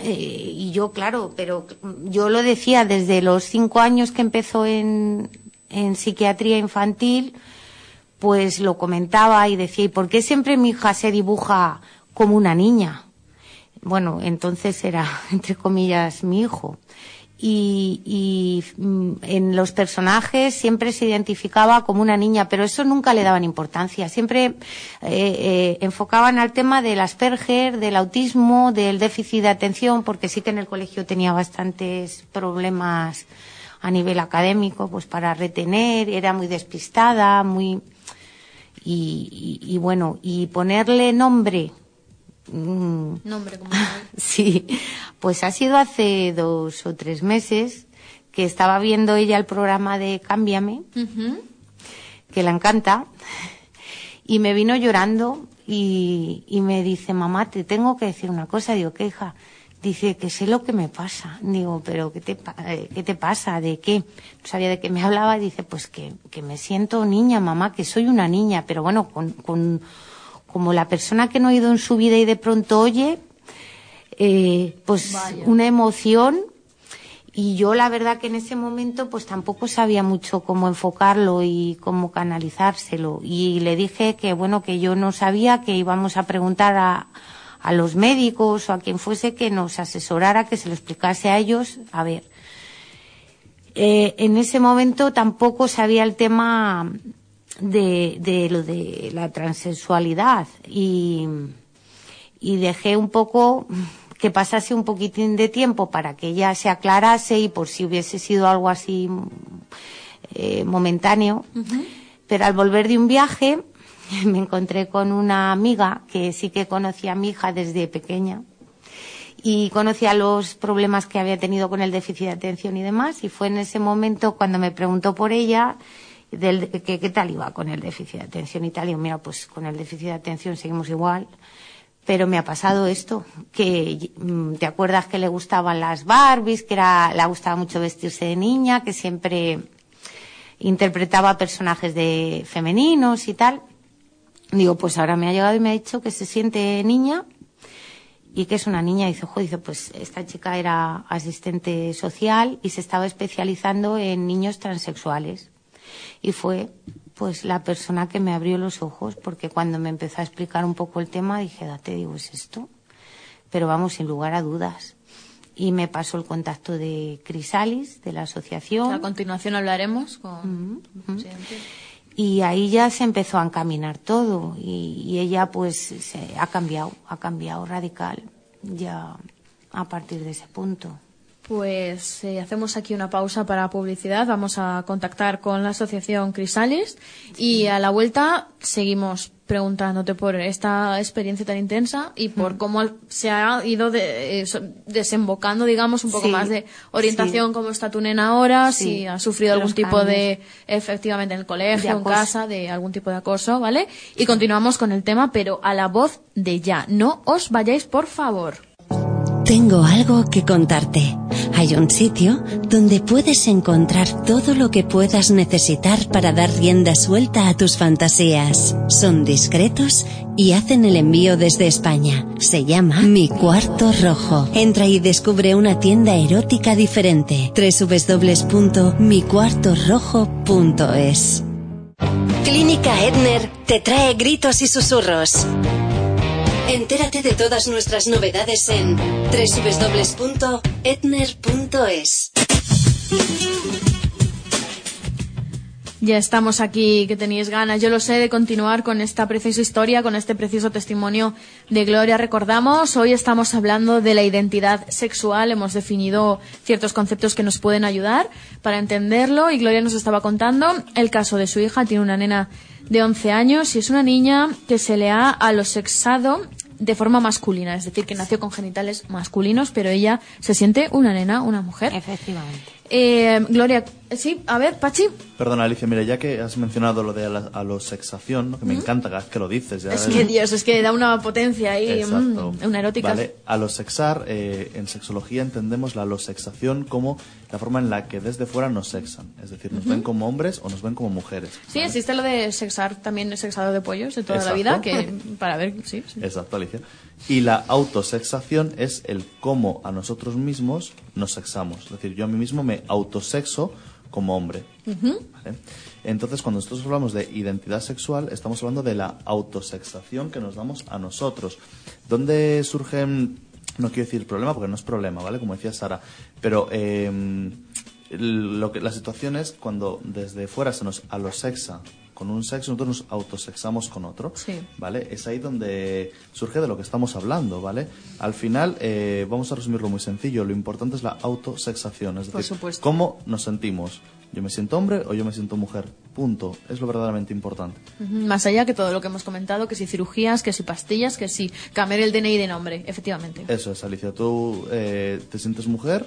S3: eh, y yo, claro, pero yo lo decía desde los cinco años que empezó en, en psiquiatría infantil, pues lo comentaba y decía, ¿y por qué siempre mi hija se dibuja como una niña? Bueno, entonces era, entre comillas, mi hijo. Y, y mm, en los personajes siempre se identificaba como una niña, pero eso nunca le daban importancia. Siempre eh, eh, enfocaban al tema del Asperger, del autismo, del déficit de atención, porque sí que en el colegio tenía bastantes problemas a nivel académico, pues para retener, era muy despistada, muy y, y- y bueno, y ponerle nombre, mm,
S2: Nombre como
S3: sí, pues ha sido hace dos o tres meses que estaba viendo ella el programa de Cámbiame, que la encanta, y me vino llorando y, y me dice, mamá, te tengo que decir una cosa. Digo, ¿qué hija? Dice que sé lo que me pasa. Digo, pero ¿qué te, eh, ¿qué te pasa? ¿De qué? No sabía de qué me hablaba. Dice, pues que, que me siento niña, mamá, que soy una niña. Pero bueno, con, con, como la persona que no ha oído en su vida y de pronto oye, eh, pues
S2: Vaya.
S3: una emoción y yo la verdad que en ese momento pues tampoco sabía mucho cómo enfocarlo y cómo canalizárselo. Y le dije que bueno, que yo no sabía, que íbamos a preguntar a, a los médicos o a quien fuese que nos asesorara, que se lo explicase a ellos. A ver, eh, en ese momento tampoco sabía el tema de, de lo de la transexualidad. Y, y dejé un poco que pasase un poquitín de tiempo para que ella se aclarase y por si hubiese sido algo así eh, momentáneo. Pero al volver de un viaje me encontré con una amiga que sí que conocía a mi hija desde pequeña y conocía los problemas que había tenido con el déficit de atención y demás. Y fue en ese momento cuando me preguntó por ella del, que qué tal iba con el déficit de atención y tal y digo, mira pues con el déficit de atención seguimos igual pero me ha pasado esto, que mm, te acuerdas que le gustaban las Barbies, que era, le gustaba mucho vestirse de niña, que siempre interpretaba personajes de femeninos y tal. Digo, pues ahora me ha llegado y me ha dicho que se siente niña y que es una niña. Dice, "Jo", dice, pues esta chica era asistente social y se estaba especializando en niños transexuales. Y fue pues la persona que me abrió los ojos, porque cuando me empezó a explicar un poco el tema dije, date, digo, ¿es esto? Pero vamos, sin lugar a dudas. Y me pasó el contacto de Crisalis, de la asociación.
S2: A continuación hablaremos con.
S3: Y ahí ya se empezó a encaminar todo y, y ella pues se ha cambiado, ha cambiado radical ya a partir de ese punto.
S2: Pues eh, hacemos aquí una pausa para publicidad. Vamos a contactar con la asociación Crisalis y a la vuelta seguimos preguntándote por esta experiencia tan intensa y por cómo se ha ido de- eh, desembocando, digamos, un poco
S3: Sí,
S2: más de orientación,
S3: sí.
S2: cómo está tu nena ahora,
S3: Sí,
S2: si ha sufrido
S3: los
S2: algún tipo de, efectivamente, en el colegio, en casa, de algún tipo de acoso, ¿vale? Y continuamos con el tema, pero a la voz de ya. No os vayáis, por favor.
S1: Tengo algo que contarte. Hay un sitio donde puedes encontrar todo lo que puedas necesitar para dar rienda suelta a tus fantasías. Son discretos y hacen el envío desde España. Se llama Mi Cuarto Rojo. Entra y descubre una tienda erótica diferente. www.micuartorrojo.es Clínica Edner te trae gritos y susurros. Entérate de todas nuestras novedades en www.etner.es.
S2: Ya estamos aquí, que tenéis ganas, yo lo sé, de continuar con esta preciosa historia, con este precioso testimonio de Gloria. Recordamos, hoy estamos hablando de la identidad sexual, hemos definido ciertos conceptos que nos pueden ayudar para entenderlo y Gloria nos estaba contando el caso de su hija, tiene una nena de 11 años y es una niña que se le ha alosexado de forma masculina, es decir, que nació con genitales masculinos, pero ella se siente una nena, una mujer.
S3: Efectivamente.
S2: Eh, Gloria, sí, a ver, Pachi.
S5: Perdona, Alicia, mira, ya que has mencionado lo de la alosexación, ¿no? que me encanta cada vez que lo dices. Ya
S2: Es que Dios, es que da una potencia ahí, mm, una erótica.
S5: Vale, alosexar, eh, en sexología entendemos la alosexación como la forma en la que desde fuera nos sexan. Es decir, nos ven como hombres o nos ven como mujeres.
S2: Sí, existe lo de sexar, también sexado de pollos de toda la vida, que para ver, sí, sí.
S5: Exacto, Alicia. Y la autosexación es el cómo a nosotros mismos nos sexamos. Es decir, yo a mí mismo me autosexo como hombre. ¿Vale? Entonces, cuando nosotros hablamos de identidad sexual, estamos hablando de la autosexación que nos damos a nosotros. ¿Dónde surgen, no quiero decir problema, porque no es problema, ¿vale? Como decía Sara, pero eh, lo que, la situación es cuando desde fuera se nos alosexa con un sexo, nosotros nos autosexamos con otro.
S2: Sí.
S5: ¿vale? Es ahí donde surge de lo que estamos hablando, ¿vale? Al final, eh, vamos a resumirlo muy sencillo, lo importante es la autosexación, es
S2: Por
S5: decir,
S2: supuesto.
S5: cómo nos sentimos. Yo me siento hombre o yo me siento mujer. Punto. Es lo verdaderamente importante.
S2: Más allá que todo lo que hemos comentado, que si cirugías, que si pastillas, que si cambiar el DNI de nombre, efectivamente.
S5: Eso es, Alicia. Tú eh, te sientes mujer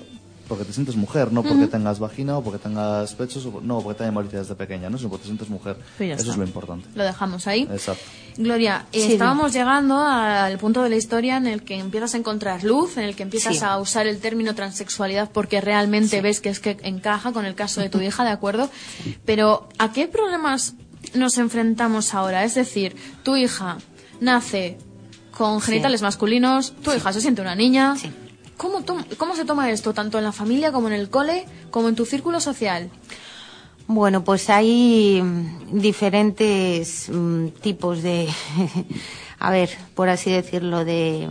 S5: porque te sientes mujer, no porque tengas vagina o porque tengas pechos, o, no porque te hayan desde de pequeña, ¿no? Sino porque te sientes mujer.
S2: Pues ya
S5: Eso
S2: está.
S5: es lo importante.
S2: Lo dejamos ahí.
S5: Exacto.
S2: Gloria, eh,
S3: Sí,
S2: estábamos llegando al punto de la historia en el que empiezas a encontrar luz, en el que empiezas
S3: Sí.
S2: a usar el término transexualidad porque realmente ves que es que encaja con el caso de tu hija, ¿de acuerdo? Pero, ¿a qué problemas nos enfrentamos ahora? Es decir, tu hija nace con genitales masculinos, tu hija se siente una niña.
S3: Sí.
S2: ¿Cómo, ¿Cómo se toma esto, tanto en la familia como en el cole, como en tu círculo social?
S3: Bueno, pues hay mm, diferentes mm, tipos de, a ver, por así decirlo, de,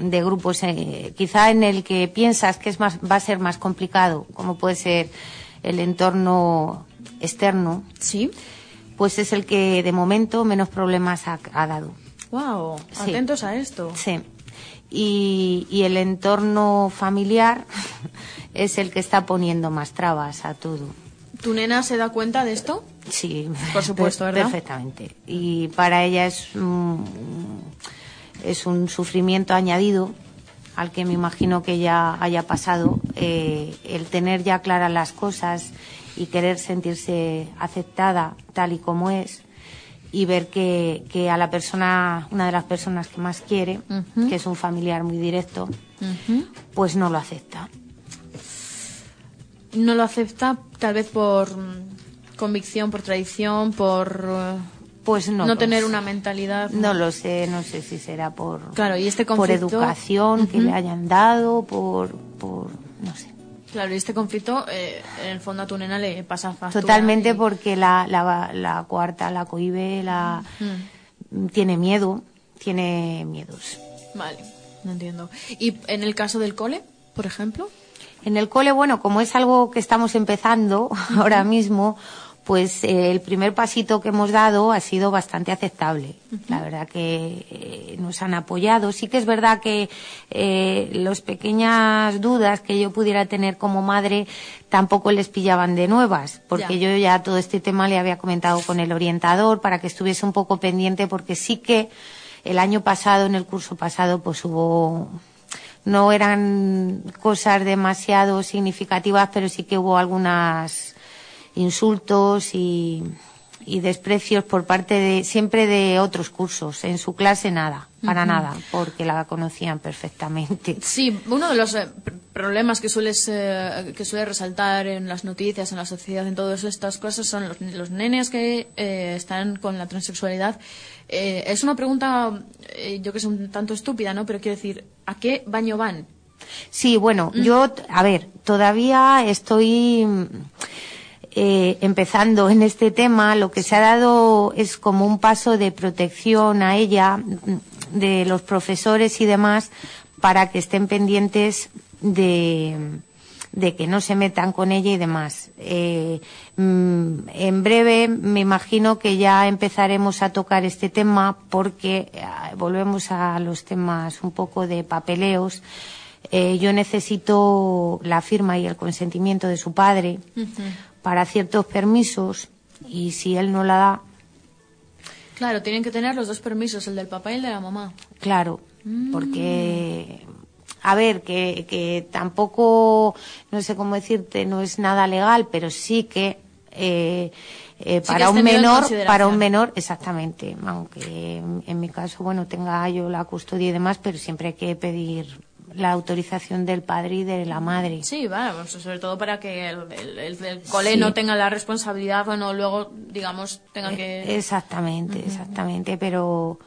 S3: de grupos. eh, quizá en el que piensas que es más, va a ser más complicado, como puede ser el entorno externo,
S2: Sí.
S3: pues es el que de momento menos problemas ha, ha dado.
S2: Wow,
S3: Sí.
S2: atentos a esto.
S3: Sí. Y, y el entorno familiar es el que está poniendo más trabas a todo.
S2: ¿Tu nena se da cuenta de esto?
S3: Sí,
S2: Por supuesto, ¿verdad?
S3: Perfectamente. Y para ella es un, es un sufrimiento añadido al que me imagino que ya haya pasado eh, el tener ya claras las cosas y querer sentirse aceptada tal y como es y ver que, que a la persona, una de las personas que más quiere, que es un familiar muy directo, pues no lo acepta.
S2: no lo acepta tal vez por convicción, por tradición, por
S3: Pues no.
S2: no, tener
S3: sé.
S2: una mentalidad.
S3: No lo sé, no sé si será por,
S2: Claro, y este
S3: por
S2: conflicto-
S3: educación que le hayan dado, por, por no sé.
S2: Claro, y este conflicto, eh, en el fondo a tu nena le pasa factura.
S3: Totalmente
S2: y-
S3: porque la, la, la cuarta la cohibe, la tiene miedo, tiene miedos.
S2: Vale, no entiendo. ¿Y en el caso del cole, por ejemplo?
S3: En el cole, bueno, como es algo que estamos empezando ahora mismo, pues eh, el primer pasito que hemos dado ha sido bastante aceptable. La verdad que eh, nos han apoyado. Sí que es verdad que eh, las pequeñas dudas que yo pudiera tener como madre tampoco les pillaban de nuevas, porque
S2: Ya.
S3: yo ya todo este tema le había comentado con el orientador para que estuviese un poco pendiente, porque sí que el año pasado, en el curso pasado, pues hubo no eran cosas demasiado significativas, pero sí que hubo algunas insultos y, y desprecios por parte de siempre de otros cursos. En su clase nada, para nada, porque la conocían perfectamente.
S2: Sí, uno de los eh, pr- problemas que sueles eh, que suele resaltar en las noticias, en la sociedad, en todas estas cosas son los, los nenes que eh, están con la transexualidad. Eh, es una pregunta, eh, yo que sé, un tanto estúpida, ¿no? Pero quiero decir, ¿a qué baño van?
S3: Sí, bueno, yo, a ver, todavía estoy mm, eh, empezando en este tema. Lo que se ha dado es como un paso de protección a ella, de los profesores y demás, para que estén pendientes de, que no se metan con ella y demás. Eh, mm, en breve me imagino que ya empezaremos a tocar este tema porque eh, volvemos a los temas un poco de papeleos. Eh, yo necesito la firma y el consentimiento de su padre para ciertos permisos y si él no la da,
S2: Claro, tienen que tener los dos permisos, el del papá y el de la mamá.
S3: Claro, porque, a ver, que, que tampoco, no sé cómo decirte, no es nada legal, pero sí que eh, eh, para un menor, para un menor, exactamente, aunque en, en mi caso, bueno, tenga yo la custodia y demás, pero siempre hay que pedir la autorización del padre y de la madre.
S2: Sí, vamos, sobre todo para que el, el- el- cole
S3: Sí.
S2: no tenga la responsabilidad o no luego, digamos, tengan que...
S3: Eh, Exactamente, exactamente, pero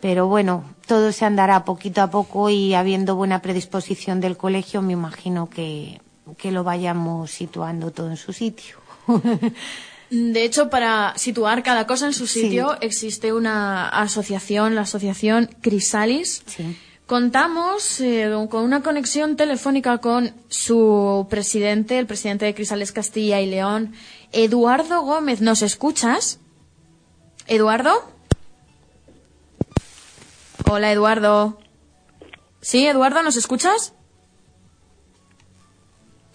S3: pero bueno, todo se andará poquito a poco y habiendo buena predisposición del colegio, me imagino que, que lo vayamos situando todo en su sitio.
S2: De hecho, para situar cada cosa en su
S3: Sí.
S2: sitio, existe una asociación, la asociación Crisalis.
S3: Sí.
S2: Contamos eh, con una conexión telefónica con su presidente, el presidente de Crisalis Castilla y León, Eduardo Gómez. ¿Nos escuchas? ¿Eduardo? Hola, Eduardo. ¿Sí, Eduardo, nos escuchas?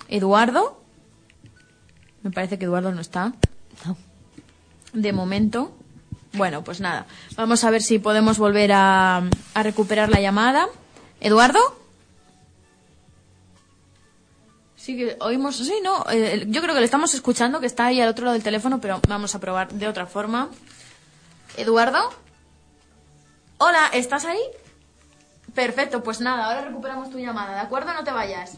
S2: ¿Eduardo? Me parece que Eduardo no está. De momento. Bueno, pues nada. Vamos a ver si podemos volver a, recuperar la llamada. ¿Eduardo? Sí, que oímos. Sí, no. eh, yo creo que le estamos escuchando, que está ahí al otro lado del teléfono, pero vamos a probar de otra forma. ¿Eduardo? Hola, ¿estás ahí? Perfecto, pues nada, ahora recuperamos tu llamada, ¿de acuerdo? No te vayas.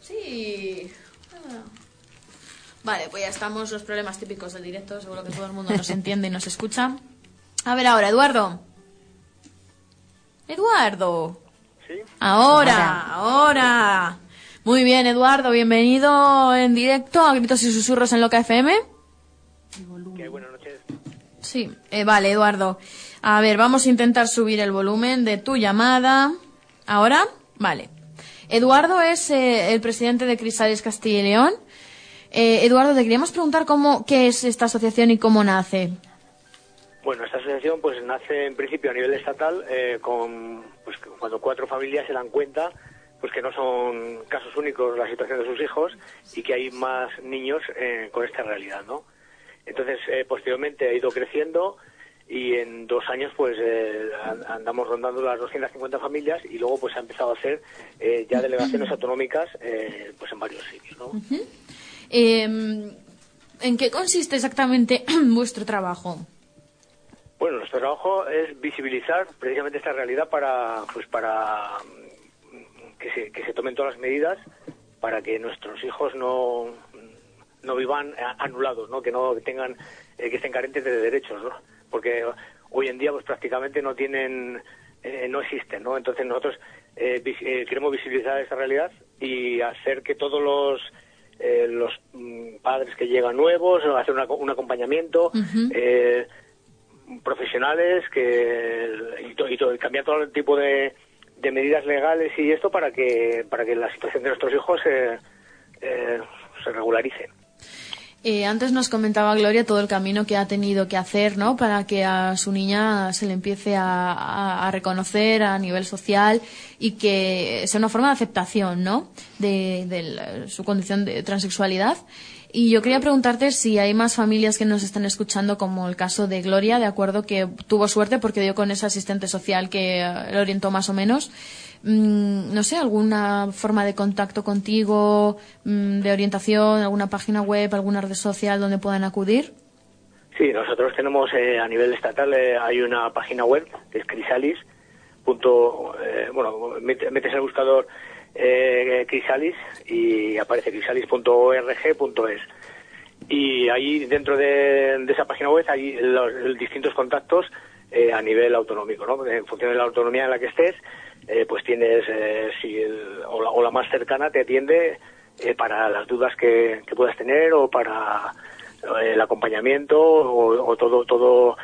S2: Sí. Ah. Vale, pues ya estamos, los problemas típicos del directo, seguro que todo el mundo nos entiende y nos escucha. A ver ahora, Eduardo. Eduardo.
S7: Sí,
S2: Ahora, ahora. Muy bien, Eduardo, bienvenido en directo a Gritos y Susurros en Loca FM.
S7: que buenas noches.
S2: Sí, eh, vale, Eduardo. A ver, vamos a intentar subir el volumen de tu llamada. ¿Ahora? Vale. Eduardo es eh, el presidente de Cristales Castilla y León. Eh, Eduardo, te queríamos preguntar cómo, qué es esta asociación y cómo nace.
S7: Bueno, esta asociación pues nace en principio a nivel estatal eh, con pues cuando cuatro familias se dan cuenta pues que no son casos únicos la situación de sus hijos y que hay más niños eh, con esta realidad, ¿no? Entonces, eh, posteriormente ha ido creciendo y en dos años pues eh, an- andamos rondando las 250 familias y luego pues se ha empezado a hacer eh, ya delegaciones autonómicas eh, pues en varios sitios, ¿no?
S2: Eh, ¿En qué consiste exactamente vuestro trabajo?
S7: Bueno, nuestro trabajo es visibilizar precisamente esta realidad para, pues para mm, que se, tomen todas las medidas para que nuestros hijos no, no vivan anulados, ¿no? Que no tengan, eh, que estén carentes de derechos, ¿no? Porque hoy en día, pues prácticamente no tienen eh, no existen, ¿no? Entonces nosotros eh, eh, queremos visibilizar esa realidad y hacer que todos los eh, los mm, padres que llegan nuevos, hacer una- un acompañamiento, eh, profesionales que y, to- y to- y cambiar todo el tipo de, de medidas legales y esto para que para que la situación de nuestros hijos eh, eh, se regularice.
S2: Eh, antes nos comentaba Gloria todo el camino que ha tenido que hacer, ¿no? Para que a su niña se le empiece a, reconocer a nivel social y que sea una forma de aceptación, ¿no? De, de su condición de transexualidad. Y yo quería preguntarte si hay más familias que nos están escuchando, como el caso de Gloria, de acuerdo, que tuvo suerte porque dio con ese asistente social que eh, le orientó más o menos. Mm, no sé, alguna forma de contacto contigo, mm, de orientación, alguna página web, alguna red social donde puedan acudir.
S7: Sí, nosotros tenemos eh, a nivel estatal eh, hay una página web que es crisalis. Punto, eh, bueno, met- metes el buscador eh, crisalis y aparece crisalis.org.es. Y ahí dentro de, esa página web hay los distintos contactos eh, a nivel autonómico, ¿no? En función de la autonomía en la que estés, eh, pues tienes, eh, si el- o, la, o la más cercana te atiende eh, para las dudas que, que puedas tener o para eh, el acompañamiento o, o todo, todo,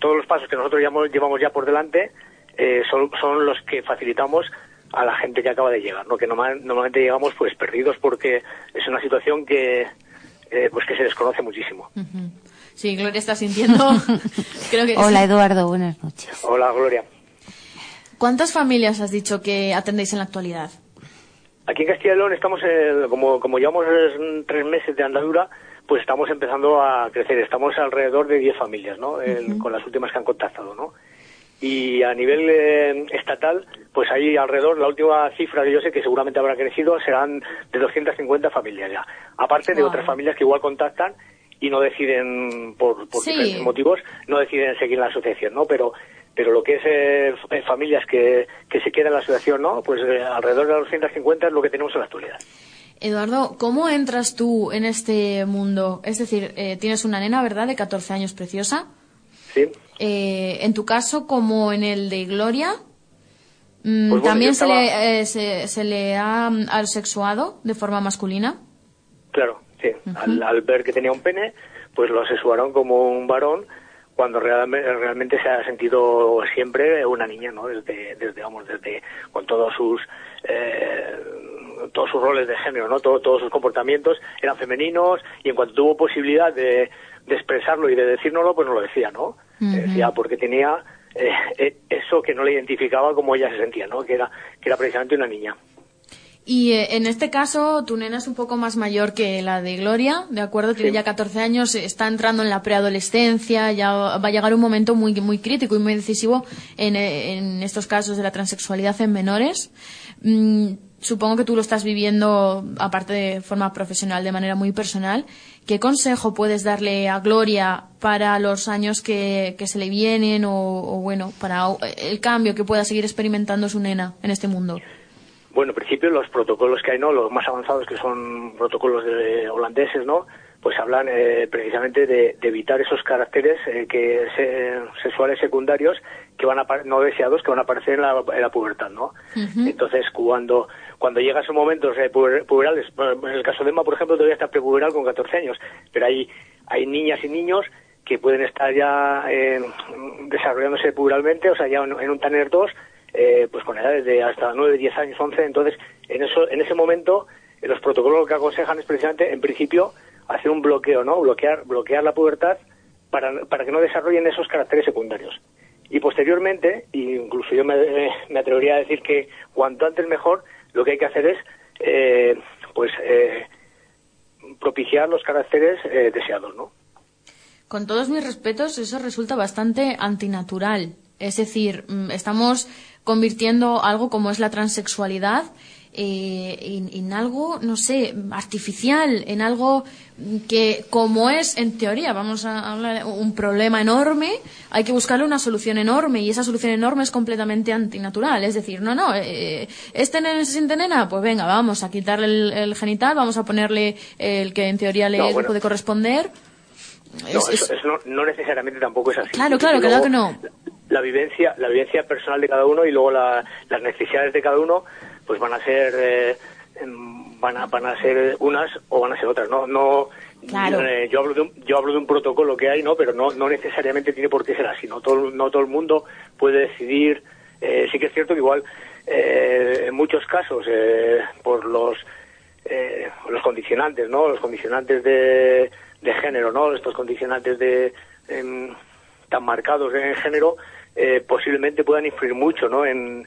S7: todos los pasos que nosotros llevamos, llevamos ya por delante eh, son, son los que facilitamos a la gente que acaba de llegar, ¿no? Que normal- normalmente llegamos pues perdidos porque es una situación que eh, pues que se desconoce muchísimo.
S2: Sí, Gloria está sintiendo. Creo que
S3: Hola
S2: sí.
S3: Eduardo, buenas noches.
S7: Hola Gloria.
S2: ¿Cuántas familias has dicho que atendéis en la actualidad?
S7: Aquí en Castilla y León estamos, eh, como, como llevamos tres meses de andadura, pues estamos empezando a crecer. Estamos alrededor de 10 familias, ¿no? En- Con las últimas que han contactado, ¿no? Y a nivel eh, estatal, pues hay alrededor, la última cifra que yo sé que seguramente habrá crecido, serán de 250 familias ya. Aparte de
S2: Wow.
S7: otras familias que igual contactan y no deciden, por, por
S2: Sí.
S7: diferentes motivos, no deciden seguir la asociación, ¿no? Pero pero lo que es eh, eh, familias que, que se quedan en la asociación, ¿no? Pues eh, alrededor de 250 es lo que tenemos en la actualidad.
S2: Eduardo, ¿cómo entras tú en este mundo? Es decir, eh, tienes una nena, ¿verdad?, de 14 años preciosa.
S7: ¿Sí?
S2: Eh, en tu caso, como en el de Gloria, mm,
S7: Pues bueno,
S2: ¿también se, le, eh, se, se le ha mm, asexuado de forma masculina?
S7: Claro, sí. al, al ver que tenía un pene, pues lo asesuaron como un varón cuando realmente, realmente se ha sentido siempre una niña, ¿no? Desde, desde vamos, desde con todos sus eh, todos sus roles de género, ¿no? Todo- todos sus comportamientos eran femeninos y en cuanto tuvo posibilidad de, de expresarlo y de decírnoslo, pues no lo decía, ¿no? Decía porque tenía eh, eh, eso que no le identificaba como ella se sentía, ¿no? Que era que era precisamente una niña.
S2: Y eh, en este caso, tu nena es un poco más mayor que la de Gloria, ¿de acuerdo? Tiene
S7: Sí.
S2: ya 14 años, está entrando en la preadolescencia, ya va a llegar un momento muy, muy crítico y muy decisivo en, eh, en estos casos de la transexualidad en menores. Mm, supongo que tú lo estás viviendo, aparte de forma profesional, de manera muy personal. ¿Qué consejo puedes darle a Gloria para los años que, que se le vienen o, o, bueno, para el cambio que pueda seguir experimentando su nena en este mundo?
S7: Bueno, en principio los protocolos que hay, ¿no? Los más avanzados que son protocolos de holandeses, ¿no? Pues hablan eh, precisamente de, de evitar esos caracteres eh, que se- sexuales secundarios que van a no deseados que van a aparecer en la, en la pubertad, ¿no? Entonces cuando cuando llega esos momentos eh, puber- puberales, en el caso de Emma, por ejemplo, todavía está prepuberal con 14 años, pero hay hay niñas y niños que pueden estar ya eh, desarrollándose puberalmente, o sea, ya en, en un Tanner 2, eh, pues con edades de hasta 9, 10 años, 11. Entonces, en, eso, en ese momento, eh, los protocolos lo que aconsejan es precisamente, en principio, hacer un bloqueo, ¿no? Bloquear, bloquear la pubertad para, para que no desarrollen esos caracteres secundarios. Y posteriormente, incluso yo me, me atrevería a decir que cuanto antes mejor, lo que hay que hacer es, eh, pues, eh, propiciar los caracteres eh, deseados, ¿no?
S2: Con todos mis respetos, eso resulta bastante antinatural. Es decir, mm, estamos convirtiendo algo como es la transexualidad eh, en, en algo, no sé, artificial, en algo que, como es, en teoría, vamos a hablar, un problema enorme, hay que buscarle una solución enorme y esa solución enorme es completamente antinatural. Es decir, no, no, eh, este nene se siente nena, pues venga, vamos a quitarle el, el genital, vamos a ponerle el que en teoría le
S7: No, bueno.
S2: puede corresponder.
S7: No,
S2: Es-
S7: eso,
S2: es-
S7: eso no, no necesariamente tampoco es así.
S2: Claro, claro,
S7: luego
S2: claro que no.
S7: La vivencia, la vivencia personal de cada uno y luego la- las necesidades de cada uno, pues van a ser eh, em, van a van a ser unas o van a ser otras, no no
S2: Claro.
S7: eh, yo hablo de un, yo hablo de un protocolo que hay, no, pero no no necesariamente tiene por qué ser así, no todo no todo el mundo puede decidir. eh, sí que es cierto que igual eh, en muchos casos eh, por los eh, los condicionantes, ¿no? Los condicionantes de, de género, ¿no? Estos condicionantes de em, tan marcados en género eh, posiblemente puedan influir mucho, ¿no? En,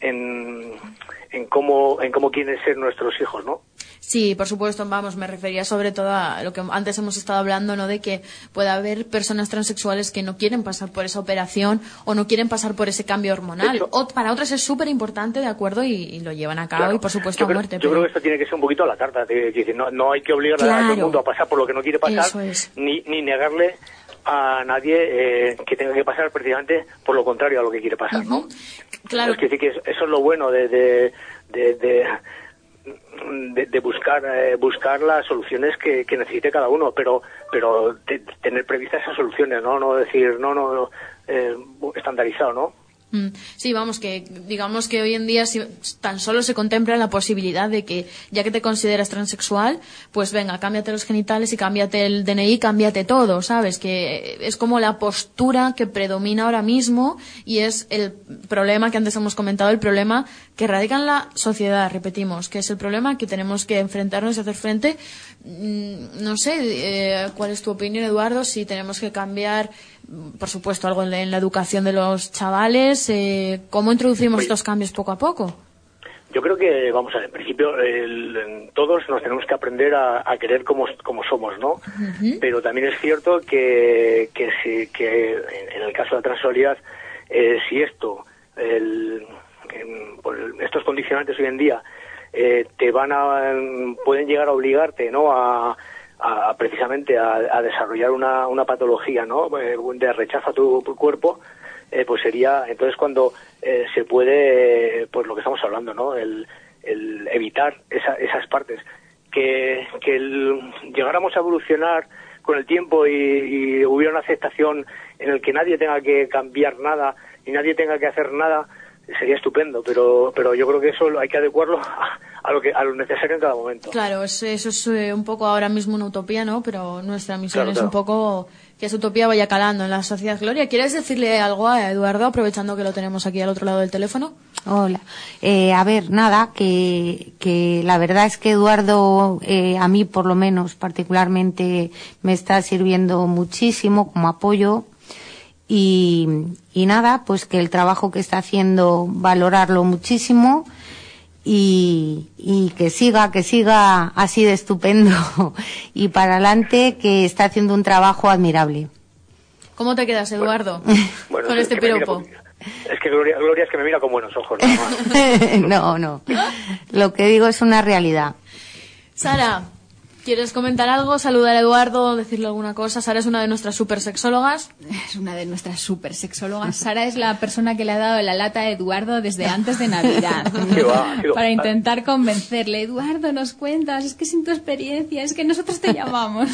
S7: en, en cómo en cómo quieren ser nuestros hijos, ¿no?
S2: Sí, por supuesto, vamos, me refería sobre todo a lo que antes hemos estado hablando, ¿no? De que puede haber personas transexuales que no quieren pasar por esa operación o no quieren pasar por ese cambio hormonal.
S7: De hecho-
S2: o para otras es súper importante, ¿de acuerdo? Y, y lo llevan a cabo
S7: Claro.
S2: y, por supuesto, a
S7: creo,
S2: muerte.
S7: Yo
S2: pero-
S7: creo que esto tiene que ser un poquito a la carta. de- no, no hay que obligar a todo el mundo a pasar por lo que no quiere pasar,
S2: es.
S7: ni, ni negarle a nadie eh, que tenga que pasar precisamente por lo contrario a lo que quiere pasar, ¿no?
S2: Claro.
S7: Es que, que eso es lo bueno de, de, de, de- de- de buscar eh, buscar las soluciones que, que necesite cada uno, pero pero de- tener previstas esas soluciones, no no decir no no eh, estandarizado, ¿no?
S2: Mm, Sí, vamos, que digamos que hoy en día si tan solo se contempla la posibilidad de que, ya que te consideras transexual, pues venga, cámbiate los genitales y cámbiate el DNI, cámbiate todo, ¿sabes? Que es como la postura que predomina ahora mismo y es el problema que antes hemos comentado, el problema que radica en la sociedad, repetimos, que es el problema que tenemos que enfrentarnos y hacer frente. Mm, No sé, eh, ¿cuál es tu opinión, Eduardo? Si tenemos que cambiar, por supuesto, algo en la, educación de los chavales, eh, ¿cómo introducimos
S7: Oye.
S2: estos cambios poco a poco?
S7: Yo creo que, vamos a ver, en principio el- todos nos tenemos que aprender a, a querer como, como somos, ¿no? Pero también es cierto que, que, si- que en, en el caso de la transexualidad, eh, si esto, el- em, el- estos condicionantes hoy en día, eh, te van a, em, pueden llegar a obligarte, ¿no? A, a- precisamente a, desarrollar una, una patología, ¿no? Eh, De rechazo a tu cuerpo, eh, pues sería entonces cuando eh, se puede, pues lo que estamos hablando, ¿no? El, el evitar esa- esas partes. Que, que el- llegáramos a evolucionar con el tiempo y, y hubiera una aceptación en el que nadie tenga que cambiar nada y nadie tenga que hacer nada, sería estupendo, pero, pero yo creo que eso hay que adecuarlo a, a lo que a lo necesario en cada momento.
S2: Claro, es- eso es eh, un poco ahora mismo una utopía, ¿no? Pero nuestra misión
S7: Claro,
S2: es un poco que esa utopía vaya calando en la sociedad. Gloria, ¿quieres decirle algo a Eduardo, aprovechando que lo tenemos aquí al otro lado del teléfono?
S3: Hola. Eh, a ver, nada, que, que la verdad es que Eduardo, eh, a mí por lo menos particularmente, me está sirviendo muchísimo como apoyo. Y, y nada, pues que el trabajo que está haciendo, valorarlo muchísimo. Y, y que siga, que siga así de estupendo. y para adelante, que está haciendo un trabajo admirable.
S2: ¿Cómo te quedas, Eduardo,
S7: Bueno,
S2: con
S7: es
S2: este
S7: que me mira
S2: piropo?
S7: es que Gloria, Gloria es que me mira con buenos ojos, nada más.
S3: no, no. Lo que digo es una realidad.
S2: Sara, ¿quieres comentar algo? Saludar a Eduardo, decirle alguna cosa. Sara es una de nuestras supersexólogas.
S6: Es una de nuestras super sexólogas. Sara es la persona que le ha dado la lata a Eduardo desde antes de Navidad. Para intentar convencerle. Eduardo, nos cuentas, es que sin tu experiencia, es que nosotros te llamamos.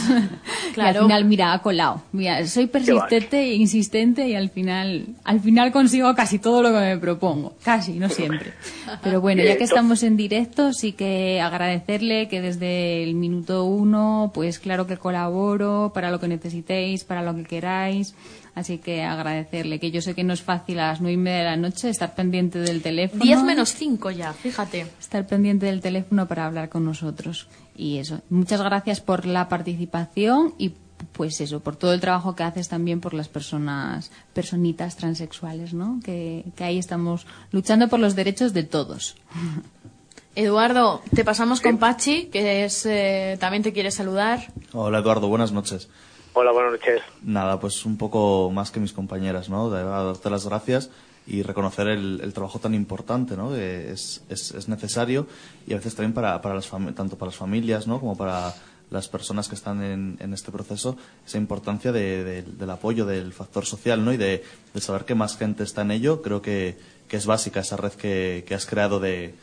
S2: Claro.
S6: Y al final, mira, ha colado. Mira, soy persistente e insistente y al final, al final consigo casi todo lo que me propongo. Casi, no siempre. Pero bueno, ya que estamos en directo, sí que agradecerle que desde el minuto uno, pues claro que colaboro para lo que necesitéis, para lo que queráis. Así que agradecerle, que yo sé que no es fácil a las nueve y media de la noche estar pendiente del teléfono.
S2: 10 menos 5 ya, fíjate.
S6: Estar pendiente del teléfono para hablar con nosotros. Y eso, muchas gracias por la participación y pues eso, por todo el trabajo que haces también por las personas, personitas transexuales, ¿no? Que, que ahí estamos luchando por los derechos de todos.
S2: Eduardo, te pasamos con Pachi, que es, eh, también te quiere saludar.
S5: Hola Eduardo, buenas noches.
S7: Hola, buenas noches.
S5: Nada, pues un poco más que mis compañeras, ¿no? De darte las gracias y reconocer el, el trabajo tan importante, ¿no? Que es, es, es necesario y a veces también para, para las tanto para las familias, ¿no? Como para las personas que están en, en este proceso, esa importancia de- de- del apoyo, del factor social, ¿no? Y de, de saber que más gente está en ello, creo que, que es básica esa red que, que has creado de,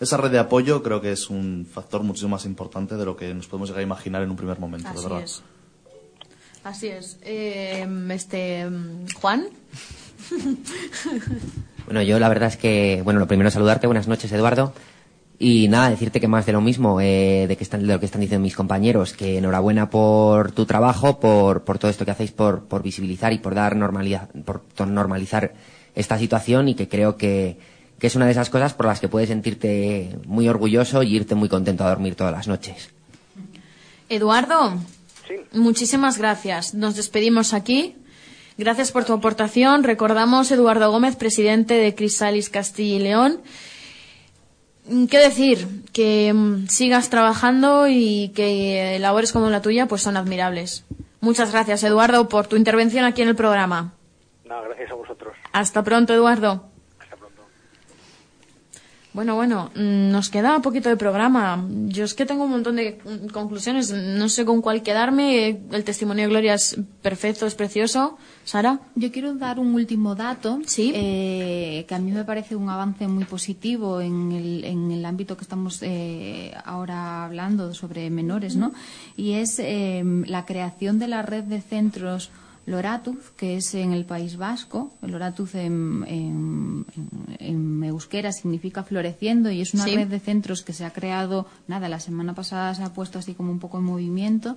S5: esa red de apoyo creo que es un factor muchísimo más importante de lo que nos podemos llegar a imaginar en un primer momento, de verdad.
S2: es. Así es. Eh, este, mm, Juan.
S4: Bueno, yo la verdad es que, bueno, lo primero saludarte, buenas noches Eduardo. Y nada, decirte que más de lo mismo, eh, de, que están, de lo que están diciendo mis compañeros, que enhorabuena por tu trabajo, por, por todo esto que hacéis, por, por visibilizar y por dar normalidad, por normalizar esta situación y que creo que, que es una de esas cosas por las que puedes sentirte muy orgulloso y irte muy contento a dormir todas las noches.
S2: Eduardo,
S7: Sí.
S2: muchísimas gracias. Nos despedimos aquí. Gracias por tu aportación. Recordamos Eduardo Gómez, presidente de Crisalis Castilla y León. ¿Qué decir? Que mm, sigas trabajando y que eh, labores como la tuya pues son admirables. Muchas gracias, Eduardo, por tu intervención aquí en el programa.
S7: Nada, gracias a vosotros.
S2: Hasta pronto, Eduardo. Bueno, bueno, mm, nos queda un poquito de programa. Yo es que tengo un montón de mm, conclusiones. No sé con cuál quedarme. El testimonio de Gloria es perfecto, es precioso. Sara.
S6: Yo quiero dar un último dato
S2: Sí.
S6: eh, que a mí me parece un avance muy positivo en el, en el ámbito que estamos eh, ahora hablando sobre menores, ¿no? Y es eh, la creación de la red de centros Loratuz, que es en el País Vasco. El Loratuz en, en, en euskera significa floreciendo y es una
S2: Sí.
S6: red de centros que se ha creado, nada, la semana pasada se ha puesto así como un poco en movimiento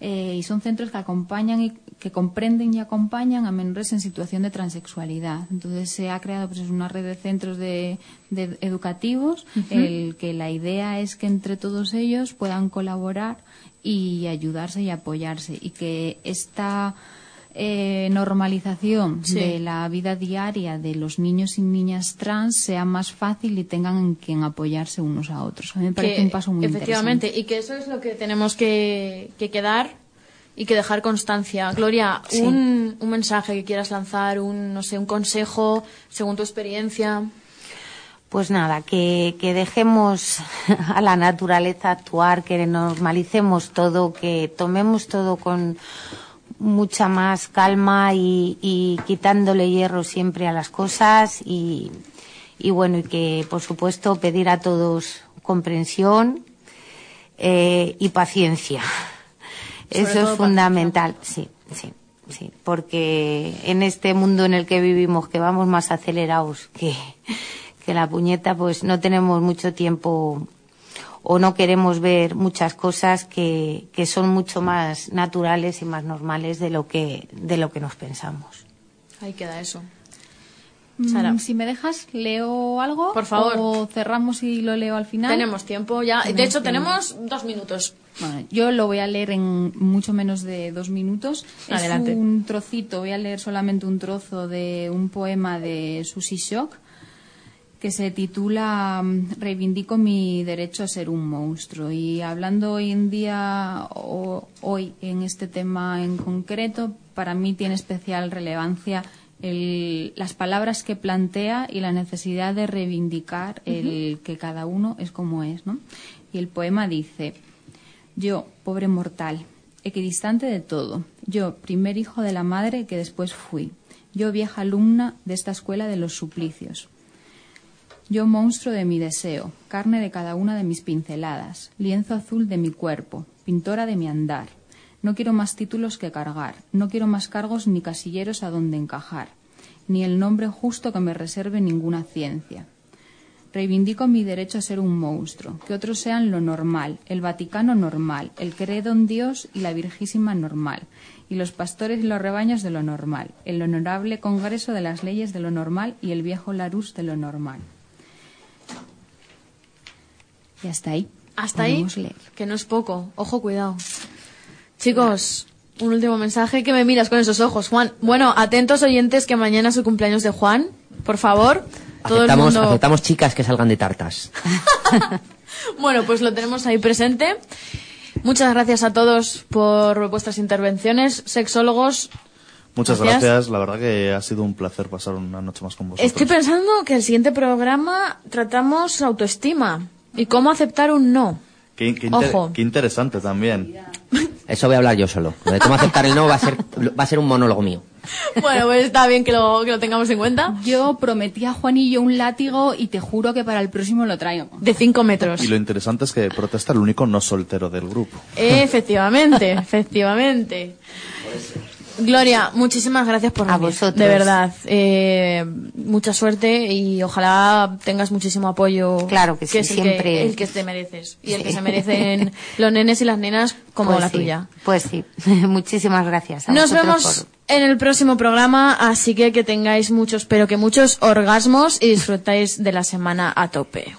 S6: eh, y son centros que acompañan y que comprenden y acompañan a menores en situación de transexualidad. Entonces se ha creado pues, es una red de centros de, de educativos, el que la idea es que entre todos ellos puedan colaborar y ayudarse y apoyarse y que esta eh, normalización
S2: Sí.
S6: de la vida diaria de los niños y niñas trans sea más fácil y tengan en quien apoyarse unos a otros. A mí me parece
S2: Que,
S6: un paso muy
S2: Efectivamente,
S6: interesante.
S2: y que eso es lo que tenemos que, que quedar y que dejar constancia. Gloria,
S3: Sí.
S2: un, un mensaje que quieras lanzar, un, no sé, un consejo según tu experiencia.
S3: Pues nada, que, que dejemos a la naturaleza actuar, que normalicemos todo, que tomemos todo con mucha más calma y, y quitándole hierro siempre a las cosas y, y bueno, y que por supuesto pedir a todos comprensión eh, y paciencia.
S2: Sobre
S3: Eso es fundamental, sí, sí, sí, porque en este mundo en el que vivimos, que vamos más acelerados que, que la puñeta, pues no tenemos mucho tiempo o no queremos ver muchas cosas que, que son mucho más naturales y más normales de lo que, de lo que nos pensamos.
S2: Ahí queda eso.
S6: Mm,
S2: Sara.
S6: Si me dejas, leo algo.
S2: Por favor.
S6: O cerramos y lo leo al final.
S2: Tenemos tiempo ya. De hecho,
S6: tiempo.
S2: tenemos dos minutos.
S6: Bueno, yo lo voy a leer en mucho menos de dos minutos.
S2: Adelante.
S6: Es un trocito, voy a leer solamente un trozo de un poema de Susie Shock que se titula mm, Reivindico mi derecho a ser un monstruo. Y hablando hoy en día, o, hoy en este tema en concreto, para mí tiene especial relevancia el- las palabras que plantea y la necesidad de reivindicar el que cada uno es como es. ¿no? Y el poema dice. Yo, pobre mortal, equidistante de todo. Yo, primer hijo de la madre que después fui. Yo, vieja alumna de esta escuela de los suplicios. Yo, monstruo de mi deseo, carne de cada una de mis pinceladas, lienzo azul de mi cuerpo, pintora de mi andar. No quiero más títulos que cargar, no quiero más cargos ni casilleros a donde encajar, ni el nombre justo que me reserve ninguna ciencia. Reivindico mi derecho a ser un monstruo, que otros sean lo normal, el Vaticano normal, el credo en Dios y la Virgísima normal, y los pastores y los rebaños de lo normal, el honorable Congreso de las leyes de lo normal y el viejo Larus de lo normal. Y hasta ahí.
S2: Hasta ahí,
S6: leer.
S2: que no es poco. Ojo, cuidado. Chicos, un último mensaje. que me miras con esos ojos, Juan? Bueno, atentos oyentes que mañana es el cumpleaños de Juan. Por favor, todo el
S4: Aceptamos,
S2: mundo...
S4: aceptamos chicas que salgan de tartas.
S2: Bueno, pues lo tenemos ahí presente. Muchas gracias a todos por vuestras intervenciones. Sexólogos,
S5: Muchas
S2: Gracias.
S5: gracias. La verdad que ha sido un placer pasar una noche más con vosotros.
S2: estoy pensando que el siguiente programa tratamos autoestima y cómo aceptar un no.
S5: Qué, qué inter-
S2: Ojo.
S5: qué interesante también.
S4: Eso voy a hablar yo solo. Lo de cómo aceptar el no va a ser, va a ser un monólogo mío.
S2: Bueno, pues está bien que lo, que lo tengamos en cuenta.
S6: Yo prometí a Juanillo un látigo y te juro que para el próximo lo traigo.
S2: De 5 metros.
S5: Y lo interesante es que protesta el único no soltero del grupo.
S2: Efectivamente, efectivamente. Gloria, muchísimas gracias por
S3: A
S2: venir.
S3: vosotros.
S2: De verdad. Eh, mucha suerte y ojalá tengas muchísimo apoyo.
S3: Claro que sí,
S2: es el
S3: siempre.
S2: Que, el que te mereces. Y el que se merecen los nenes y las nenas como
S3: Pues
S2: la
S3: sí,
S2: tuya.
S3: Pues sí. Muchísimas gracias. a
S2: Nos vemos
S3: por-
S2: en el próximo programa, así que que tengáis muchos, pero que muchos orgasmos y disfrutáis de la semana a tope.